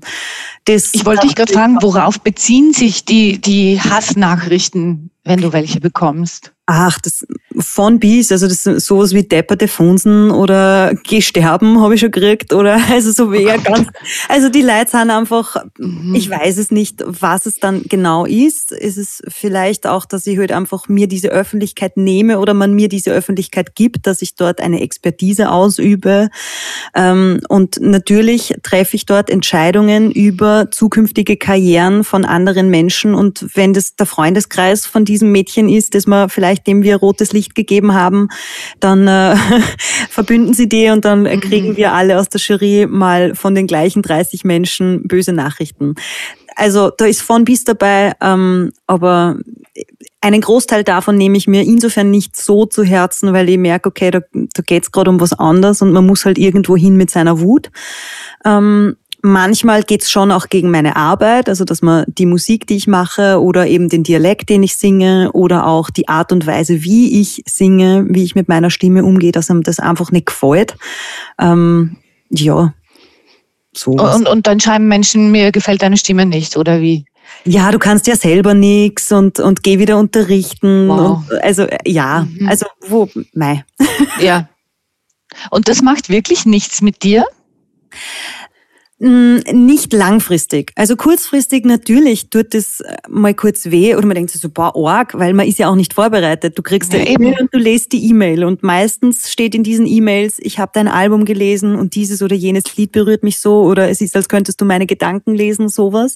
Das ich wollte dich gerade fragen, worauf beziehen sich die, die Hassnachrichten, wenn du welche bekommst? Ach, das von bis, also das ist sowas wie Depperte Funsen oder Geh sterben habe ich schon gekriegt oder <laughs> also so wie eher ganz, also die Leute sind einfach, mhm. ich weiß es nicht, was es dann genau ist. Ist es vielleicht auch, dass ich halt einfach mir diese Öffentlichkeit nehme oder man mir diese Öffentlichkeit gibt, dass ich dort eine Expertise ausübe ähm, und natürlich treffe ich dort Entscheidungen über zukünftige Karrieren von anderen Menschen und wenn das der Freundeskreis von diesem Mädchen ist, dass man vielleicht dem wir rotes Licht gegeben haben, dann äh, <laughs> verbünden sie die und dann mhm. kriegen wir alle aus der Jury mal von den gleichen 30 Menschen böse Nachrichten. Also da ist von bis dabei, ähm, aber einen Großteil davon nehme ich mir insofern nicht so zu Herzen, weil ich merke, okay, da, da geht es gerade um was anderes und man muss halt irgendwo hin mit seiner Wut. Ähm, Manchmal geht's schon auch gegen meine Arbeit, also dass man die Musik, die ich mache oder eben den Dialekt, den ich singe oder auch die Art und Weise, wie ich singe, wie ich mit meiner Stimme umgehe, dass einem das einfach nicht gefällt. Ähm, ja, so. Und, und dann schreiben Menschen, mir gefällt deine Stimme nicht, oder wie? Ja, du kannst ja selber nix und, und geh wieder unterrichten. Wow. Und, also ja, mhm. also wo, mei. <laughs> Ja. Und das macht wirklich nichts mit dir? Mm, nicht langfristig. Also kurzfristig natürlich tut es äh, mal kurz weh oder man denkt sich so, boah, arg, weil man ist ja auch nicht vorbereitet. Du kriegst ja, E-Mail und du lest die E-Mail und meistens steht in diesen E-Mails, ich habe dein Album gelesen und dieses oder jenes Lied berührt mich so oder es ist, als könntest du meine Gedanken lesen, sowas.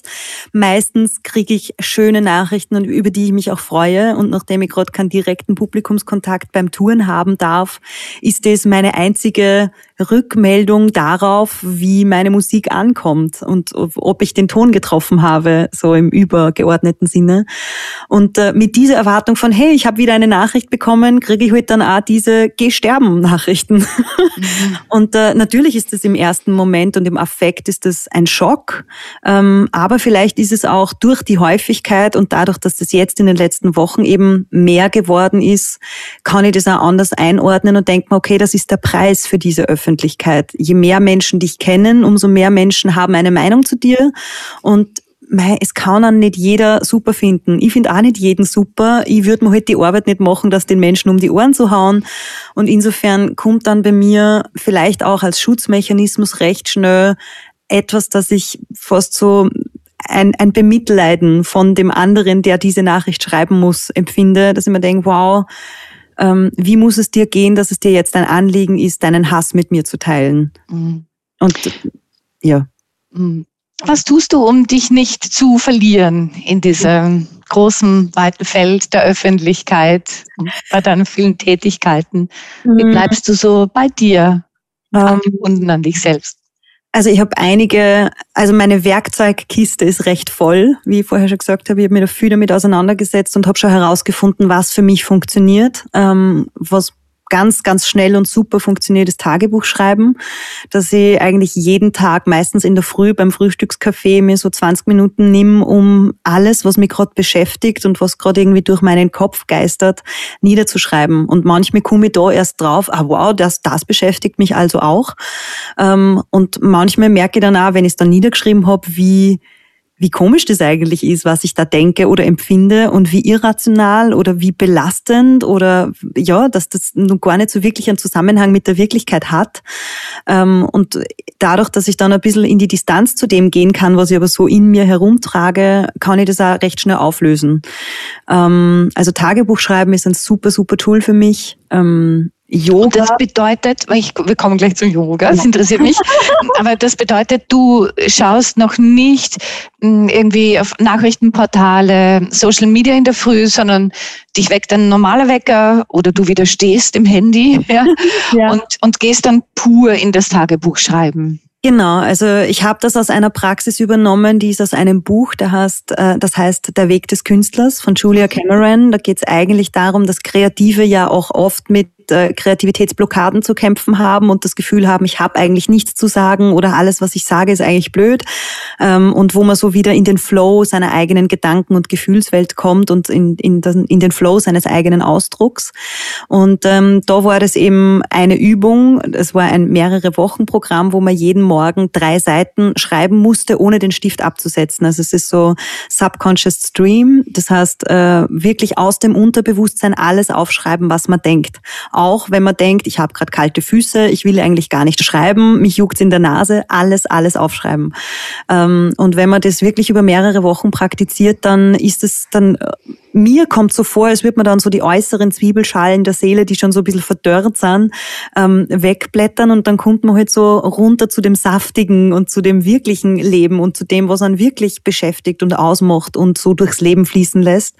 Meistens kriege ich schöne Nachrichten über die ich mich auch freue und nachdem ich gerade keinen direkten Publikumskontakt beim Touren haben darf, ist es meine einzige Rückmeldung darauf, wie meine Musik ankommt und ob ich den Ton getroffen habe, so im übergeordneten Sinne. Und äh, mit dieser Erwartung von, hey, ich habe wieder eine Nachricht bekommen, kriege ich heute dann auch diese Geh sterben Nachrichten. Mhm. <laughs> und äh, natürlich ist es im ersten Moment und im Affekt ist es ein Schock, ähm, aber vielleicht ist es auch durch die Häufigkeit und dadurch, dass das jetzt in den letzten Wochen eben mehr geworden ist, kann ich das auch anders einordnen und denke mir, okay, das ist der Preis für diese Öffentlichkeit. Je mehr Menschen dich kennen, umso mehr Menschen haben eine Meinung zu dir und mei, es kann dann nicht jeder super finden. Ich finde auch nicht jeden super. Ich würde mir halt die Arbeit nicht machen, das den Menschen um die Ohren zu hauen. Und insofern kommt dann bei mir vielleicht auch als Schutzmechanismus recht schnell etwas, dass ich fast so ein, ein Bemitleiden von dem anderen, der diese Nachricht schreiben muss, empfinde, dass ich mir denke, wow, ähm, wie muss es dir gehen, dass es dir jetzt ein Anliegen ist, deinen Hass mit mir zu teilen? Mhm. Und ja. Mhm. Was tust du, um dich nicht zu verlieren in diesem großen, weiten Feld der Öffentlichkeit, bei deinen vielen Tätigkeiten? Wie mhm. bleibst du so bei dir, angebunden ähm, an dich selbst? Also ich habe einige, also meine Werkzeugkiste ist recht voll, wie ich vorher schon gesagt habe. Ich habe mich da viel damit auseinandergesetzt und habe schon herausgefunden, was für mich funktioniert, ähm, was ganz, ganz schnell und super funktioniertes Tagebuch schreiben, dass ich eigentlich jeden Tag, meistens in der Früh beim Frühstückskaffee, mir so 20 Minuten nimm, um alles, was mich gerade beschäftigt und was gerade irgendwie durch meinen Kopf geistert, niederzuschreiben. Und manchmal komme ich da erst drauf, ah wow, das, das beschäftigt mich also auch. Ähm, und manchmal merke ich dann auch, wenn ich es dann niedergeschrieben habe, wie wie komisch das eigentlich ist, was ich da denke oder empfinde und wie irrational oder wie belastend oder ja, dass das nun gar nicht so wirklich einen Zusammenhang mit der Wirklichkeit hat. Ähm, und dadurch, dass ich dann ein bisschen in die Distanz zu dem gehen kann, was ich aber so in mir herumtrage, kann ich das auch recht schnell auflösen. Ähm, also Tagebuch schreiben ist ein super, super Tool für mich. Ähm, Yoga. Und das bedeutet, ich, wir kommen gleich zum Yoga, das interessiert mich, <laughs> aber das bedeutet, du schaust noch nicht hm, irgendwie auf Nachrichtenportale, Social Media in der Früh, sondern dich weckt ein normaler Wecker oder du widerstehst im Handy <laughs> ja, ja. Und, und gehst dann pur in das Tagebuch schreiben. Genau, also ich habe das aus einer Praxis übernommen, die ist aus einem Buch, der heißt, äh, das heißt Der Weg des Künstlers von Julia Cameron. Da geht es eigentlich darum, dass Kreative ja auch oft mit äh, Kreativitätsblockaden zu kämpfen haben und das Gefühl haben, ich habe eigentlich nichts zu sagen oder alles, was ich sage, ist eigentlich blöd. Ähm, und wo man so wieder in den Flow seiner eigenen Gedanken und Gefühlswelt kommt und in, in, den, in den Flow seines eigenen Ausdrucks. Und ähm, da war das eben eine Übung, es war ein mehrere Wochen Programm, wo man jeden Morgen drei Seiten schreiben musste, ohne den Stift abzusetzen. Also es ist so Subconscious Stream, das heißt äh, wirklich aus dem Unterbewusstsein alles aufschreiben, was man denkt. Auch wenn man denkt, ich habe gerade kalte Füße, ich will eigentlich gar nicht schreiben, mich juckt's in der Nase, alles, alles aufschreiben. Ähm, und wenn man das wirklich über mehrere Wochen praktiziert, dann ist es dann äh, mir kommt so vor, als würde man dann so die äußeren Zwiebelschalen der Seele, die schon so ein bisschen verdörrt sind, ähm, wegblättern und dann kommt man halt so runter zu dem saftigen und zu dem wirklichen Leben und zu dem, was einen wirklich beschäftigt und ausmacht und so durchs Leben fließen lässt.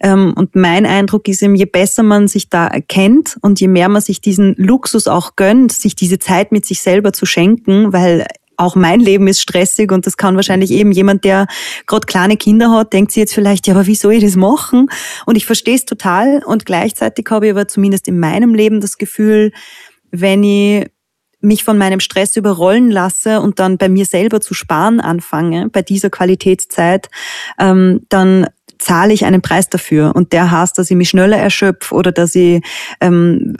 Ähm, und mein Eindruck ist eben, je besser man sich da erkennt und je mehr man sich diesen Luxus auch gönnt, sich diese Zeit mit sich selber zu schenken, weil auch mein Leben ist stressig und das kann wahrscheinlich eben jemand, der gerade kleine Kinder hat, denkt sich jetzt vielleicht, ja, aber wie soll ich das machen? Und ich verstehe es total und gleichzeitig habe ich aber zumindest in meinem Leben das Gefühl, wenn ich mich von meinem Stress überrollen lasse und dann bei mir selber zu sparen anfange, bei dieser Qualitätszeit, ähm, dann zahle ich einen Preis dafür. Und der heißt, dass ich mich schneller erschöpfe oder dass ich ähm,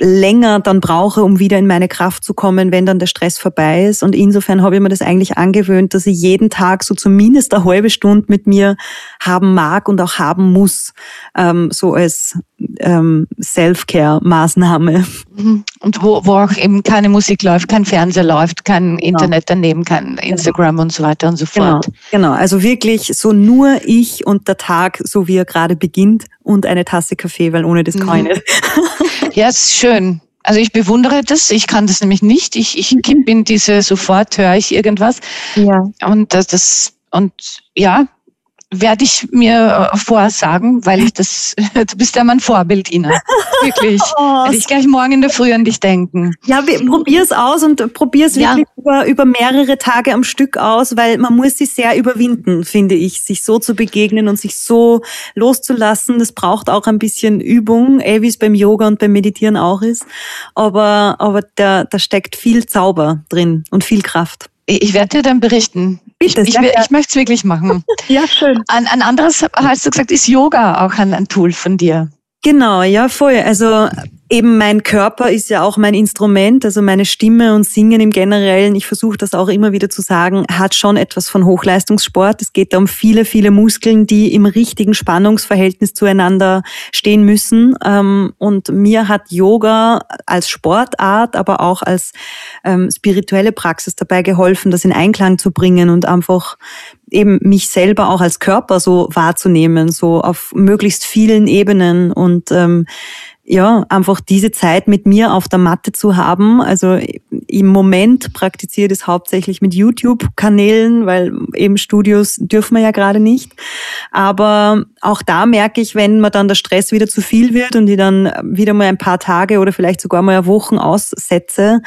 länger dann brauche, um wieder in meine Kraft zu kommen, wenn dann der Stress vorbei ist. Und insofern habe ich mir das eigentlich angewöhnt, dass ich jeden Tag so zumindest eine halbe Stunde mit mir haben mag und auch haben muss, ähm, so als ähm, Self-Care-Maßnahme. Mhm. Und wo, wo auch eben keine Musik läuft, kein Fernseher läuft, kein genau. Internet daneben, kein Instagram genau. und so weiter und so fort. Genau, genau. Also wirklich so nur ich und der Tag, so wie er gerade beginnt und eine Tasse Kaffee, weil ohne das mhm. nicht. <laughs> Ja, ist schön. Also ich bewundere das. Ich kann das nämlich nicht. Ich, ich kipp in diese, sofort höre ich irgendwas. Ja. Und das, das, und ja, werde ich mir äh, vorsagen, weil ich das, <laughs> du bist ja mein Vorbild, Ina. Wirklich. <laughs> Oh, werde ich gleich morgen in der Früh an dich denken. Ja, probier es aus und probier es wirklich ja. über, über mehrere Tage am Stück aus, weil man muss sich sehr überwinden, finde ich, sich so zu begegnen und sich so loszulassen. Das braucht auch ein bisschen Übung, eh, wie es beim Yoga und beim Meditieren auch ist. Aber, aber da, da steckt viel Zauber drin und viel Kraft. Ich werde dir dann berichten. Bitte, ich, ich, ich, ich möchte es wirklich machen. <laughs> ja, schön. Ein, ein anderes, hast du gesagt, ist Yoga auch ein, ein Tool von dir? Genau, ja, voll. Also eben mein Körper ist ja auch mein Instrument, also meine Stimme und Singen im Generellen, ich versuche das auch immer wieder zu sagen, hat schon etwas von Hochleistungssport. Es geht da um viele, viele Muskeln, die im richtigen Spannungsverhältnis zueinander stehen müssen. Ähm, und mir hat Yoga als Sportart, aber auch als ähm, spirituelle Praxis dabei geholfen, das in Einklang zu bringen und einfach eben mich selber auch als Körper so wahrzunehmen, so auf möglichst vielen Ebenen und ähm, ja, einfach diese Zeit mit mir auf der Matte zu haben. Also im Moment praktiziere ich das hauptsächlich mit YouTube-Kanälen, weil eben Studios dürfen wir ja gerade nicht. Aber auch da merke ich, wenn mir dann der Stress wieder zu viel wird und ich dann wieder mal ein paar Tage oder vielleicht sogar mal Wochen aussetze,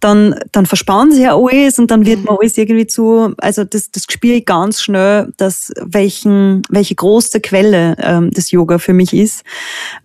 dann, dann verspannen sie ja alles und dann wird mir alles irgendwie zu, also das, das spüre ich ganz schnell, dass welchen, welche große Quelle ähm, das Yoga für mich ist.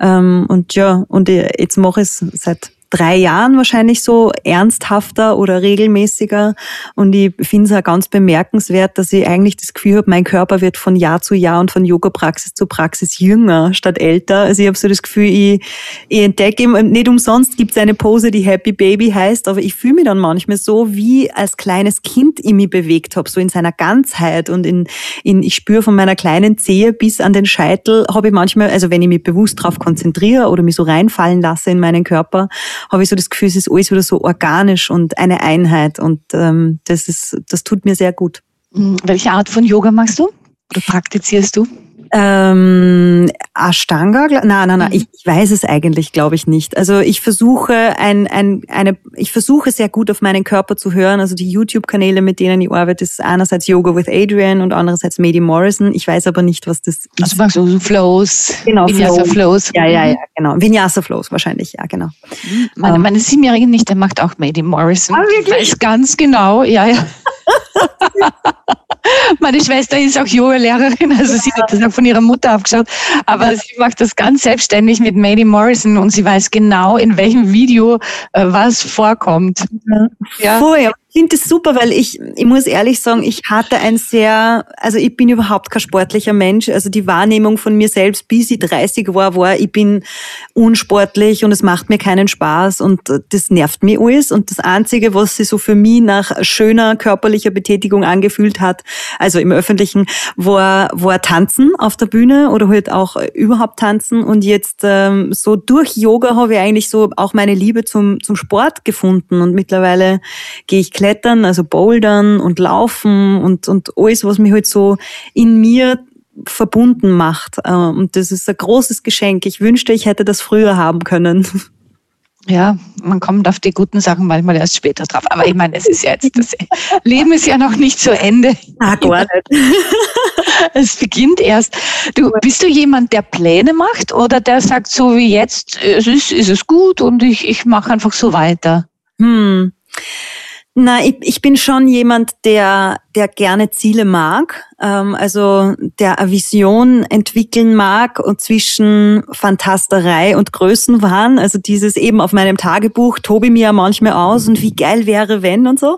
Ähm, und ja, und jetzt mache ich es seit drei Jahren wahrscheinlich so ernsthafter oder regelmäßiger. Und ich finde es auch ganz bemerkenswert, dass ich eigentlich das Gefühl habe, mein Körper wird von Jahr zu Jahr und von Yoga-Praxis zu Praxis jünger statt älter. Also ich habe so das Gefühl, ich, ich entdecke immer, nicht umsonst gibt es eine Pose, die Happy Baby heißt, aber ich fühle mich dann manchmal so, wie als kleines Kind ich mich bewegt habe, so in seiner Ganzheit und in, in ich spüre von meiner kleinen Zehe bis an den Scheitel, habe ich manchmal, also wenn ich mich bewusst darauf konzentriere oder mich so reinfallen lasse in meinen Körper, habe ich so das Gefühl, es ist alles wieder so organisch und eine Einheit und ähm, das ist, das tut mir sehr gut. Hm, welche Art von Yoga machst du oder praktizierst du? Ähm, Ashtanga? Nein, nein, nein, mhm. ich, ich weiß es eigentlich, glaube ich nicht. Also ich versuche ein, ein, eine, ich versuche sehr gut auf meinen Körper zu hören. Also die YouTube-Kanäle, mit denen ich arbeite, ist einerseits Yoga with Adrian und andererseits Mady Morrison. Ich weiß aber nicht, was das ist. Also magst du so Flows? Genau, Vinyasa Flows. Flows. Ja, ja, ja, genau. Vinyasa Flows wahrscheinlich, ja, genau. Meine, meine Siebenjährige nicht, der macht auch Mady Morrison. Ah, wirklich? Ich weiß ganz genau, ja, ja. Meine Schwester ist auch Yoga-Lehrerin, also sie hat das auch von ihrer Mutter aufgeschaut, aber sie macht das ganz selbstständig mit Maddie Morrison und sie weiß genau, in welchem Video äh, was vorkommt. Ja. Voll, finde es super, weil ich, ich muss ehrlich sagen, ich hatte ein sehr, also ich bin überhaupt kein sportlicher Mensch. Also die Wahrnehmung von mir selbst, bis ich 30 war, war, ich bin unsportlich und es macht mir keinen Spaß und das nervt mich alles. Und das Einzige, was sich so für mich nach schöner körperlicher Betätigung angefühlt hat, also im Öffentlichen, war, war Tanzen auf der Bühne oder halt auch überhaupt Tanzen. Und jetzt ähm, so durch Yoga habe ich eigentlich so auch meine Liebe zum, zum Sport gefunden. Und mittlerweile gehe ich Klettern, also Bouldern und Laufen und, und alles, was mich halt so in mir verbunden macht. Äh, und das ist ein großes Geschenk. Ich wünschte, ich hätte das früher haben können. <laughs> Ja, man kommt auf die guten Sachen manchmal erst später drauf. Aber ich meine, es ist ja jetzt, das Leben ist ja noch nicht zu Ende. Ah, gar nicht. <laughs> Es beginnt erst. Du, bist du jemand, der Pläne macht oder der sagt, so wie jetzt, es ist, ist es gut und ich, ich mache einfach so weiter? Hm. Na, ich, ich bin schon jemand, der, der gerne Ziele mag, ähm, also der eine Vision entwickeln mag und zwischen Fantasterei und Größenwahn, also dieses eben auf meinem Tagebuch, tobe mir ja manchmal aus und wie geil wäre, wenn und so.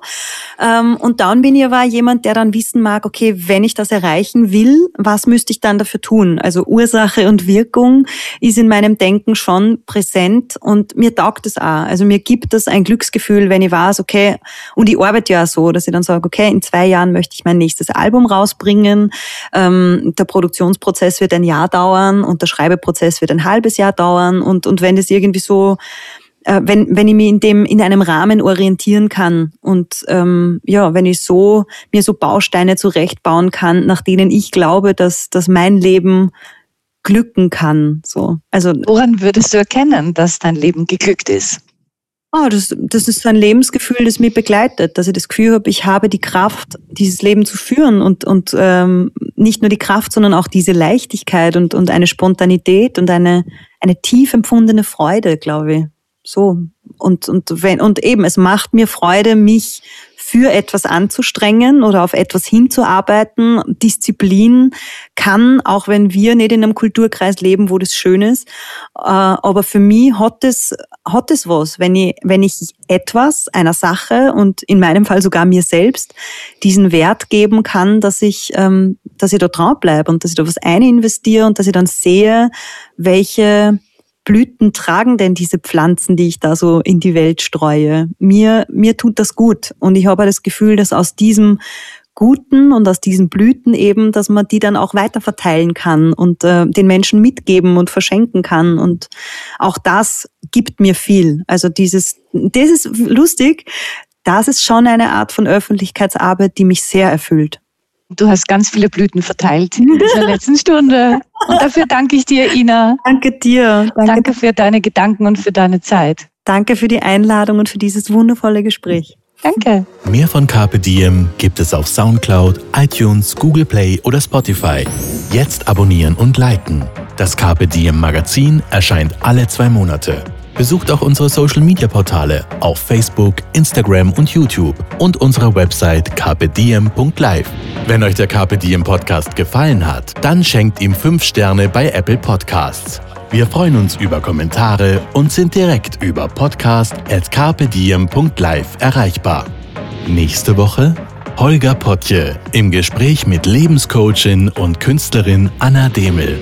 Ähm, und dann bin ich aber jemand, der dann wissen mag, okay, wenn ich das erreichen will, was müsste ich dann dafür tun? Also Ursache und Wirkung ist in meinem Denken schon präsent und mir taugt es auch. Also mir gibt es ein Glücksgefühl, wenn ich weiß, okay, und ich arbeite ja so, dass ich dann sage, okay, in zwei Jahren möchte ich mein nächstes Album rausbringen. Ähm, der Produktionsprozess wird ein Jahr dauern und der Schreibeprozess wird ein halbes Jahr dauern. Und, und wenn es irgendwie so äh, wenn, wenn ich mich in dem in einem Rahmen orientieren kann und ähm, ja, wenn ich so mir so Bausteine zurechtbauen kann, nach denen ich glaube, dass, dass mein Leben glücken kann. So. Also woran würdest du erkennen, dass dein Leben geglückt ist? Oh, das, das ist ein Lebensgefühl, das mich begleitet, dass ich das Gefühl habe, ich habe die Kraft, dieses Leben zu führen und, und ähm, nicht nur die Kraft, sondern auch diese Leichtigkeit und, und eine Spontanität und eine, eine tief empfundene Freude, glaube ich. So. Und, und, wenn, und eben, es macht mir Freude, mich für etwas anzustrengen oder auf etwas hinzuarbeiten. Disziplin kann, auch wenn wir nicht in einem Kulturkreis leben, wo das schön ist, äh, aber für mich hat es, hat es was, wenn ich, wenn ich etwas, einer Sache und in meinem Fall sogar mir selbst diesen Wert geben kann, dass ich, ähm, dass ich da dran bleibe und dass ich da was eininvestiere und dass ich dann sehe, welche Blüten tragen denn diese Pflanzen, die ich da so in die Welt streue? Mir, mir tut das gut. Und ich habe das Gefühl, dass aus diesem Guten und aus diesen Blüten eben, dass man die dann auch weiter verteilen kann und äh, den Menschen mitgeben und verschenken kann. Und auch das gibt mir viel. Also dieses, das ist lustig. Das ist schon eine Art von Öffentlichkeitsarbeit, die mich sehr erfüllt. Du hast ganz viele Blüten verteilt in dieser <laughs> letzten Stunde. Und dafür danke ich dir, Ina. Danke dir. Danke. danke für deine Gedanken und für deine Zeit. Danke für die Einladung und für dieses wundervolle Gespräch. Danke. Mehr von Carpe Diem gibt es auf Soundcloud, iTunes, Google Play oder Spotify. Jetzt abonnieren und liken. Das Carpe Diem Magazin erscheint alle zwei Monate. Besucht auch unsere Social Media Portale auf Facebook, Instagram und YouTube und unsere Website carpediem.live. Wenn euch der Diem Podcast gefallen hat, dann schenkt ihm 5 Sterne bei Apple Podcasts. Wir freuen uns über Kommentare und sind direkt über podcast.carpediem.live erreichbar. Nächste Woche Holger Potje im Gespräch mit Lebenscoachin und Künstlerin Anna Demel.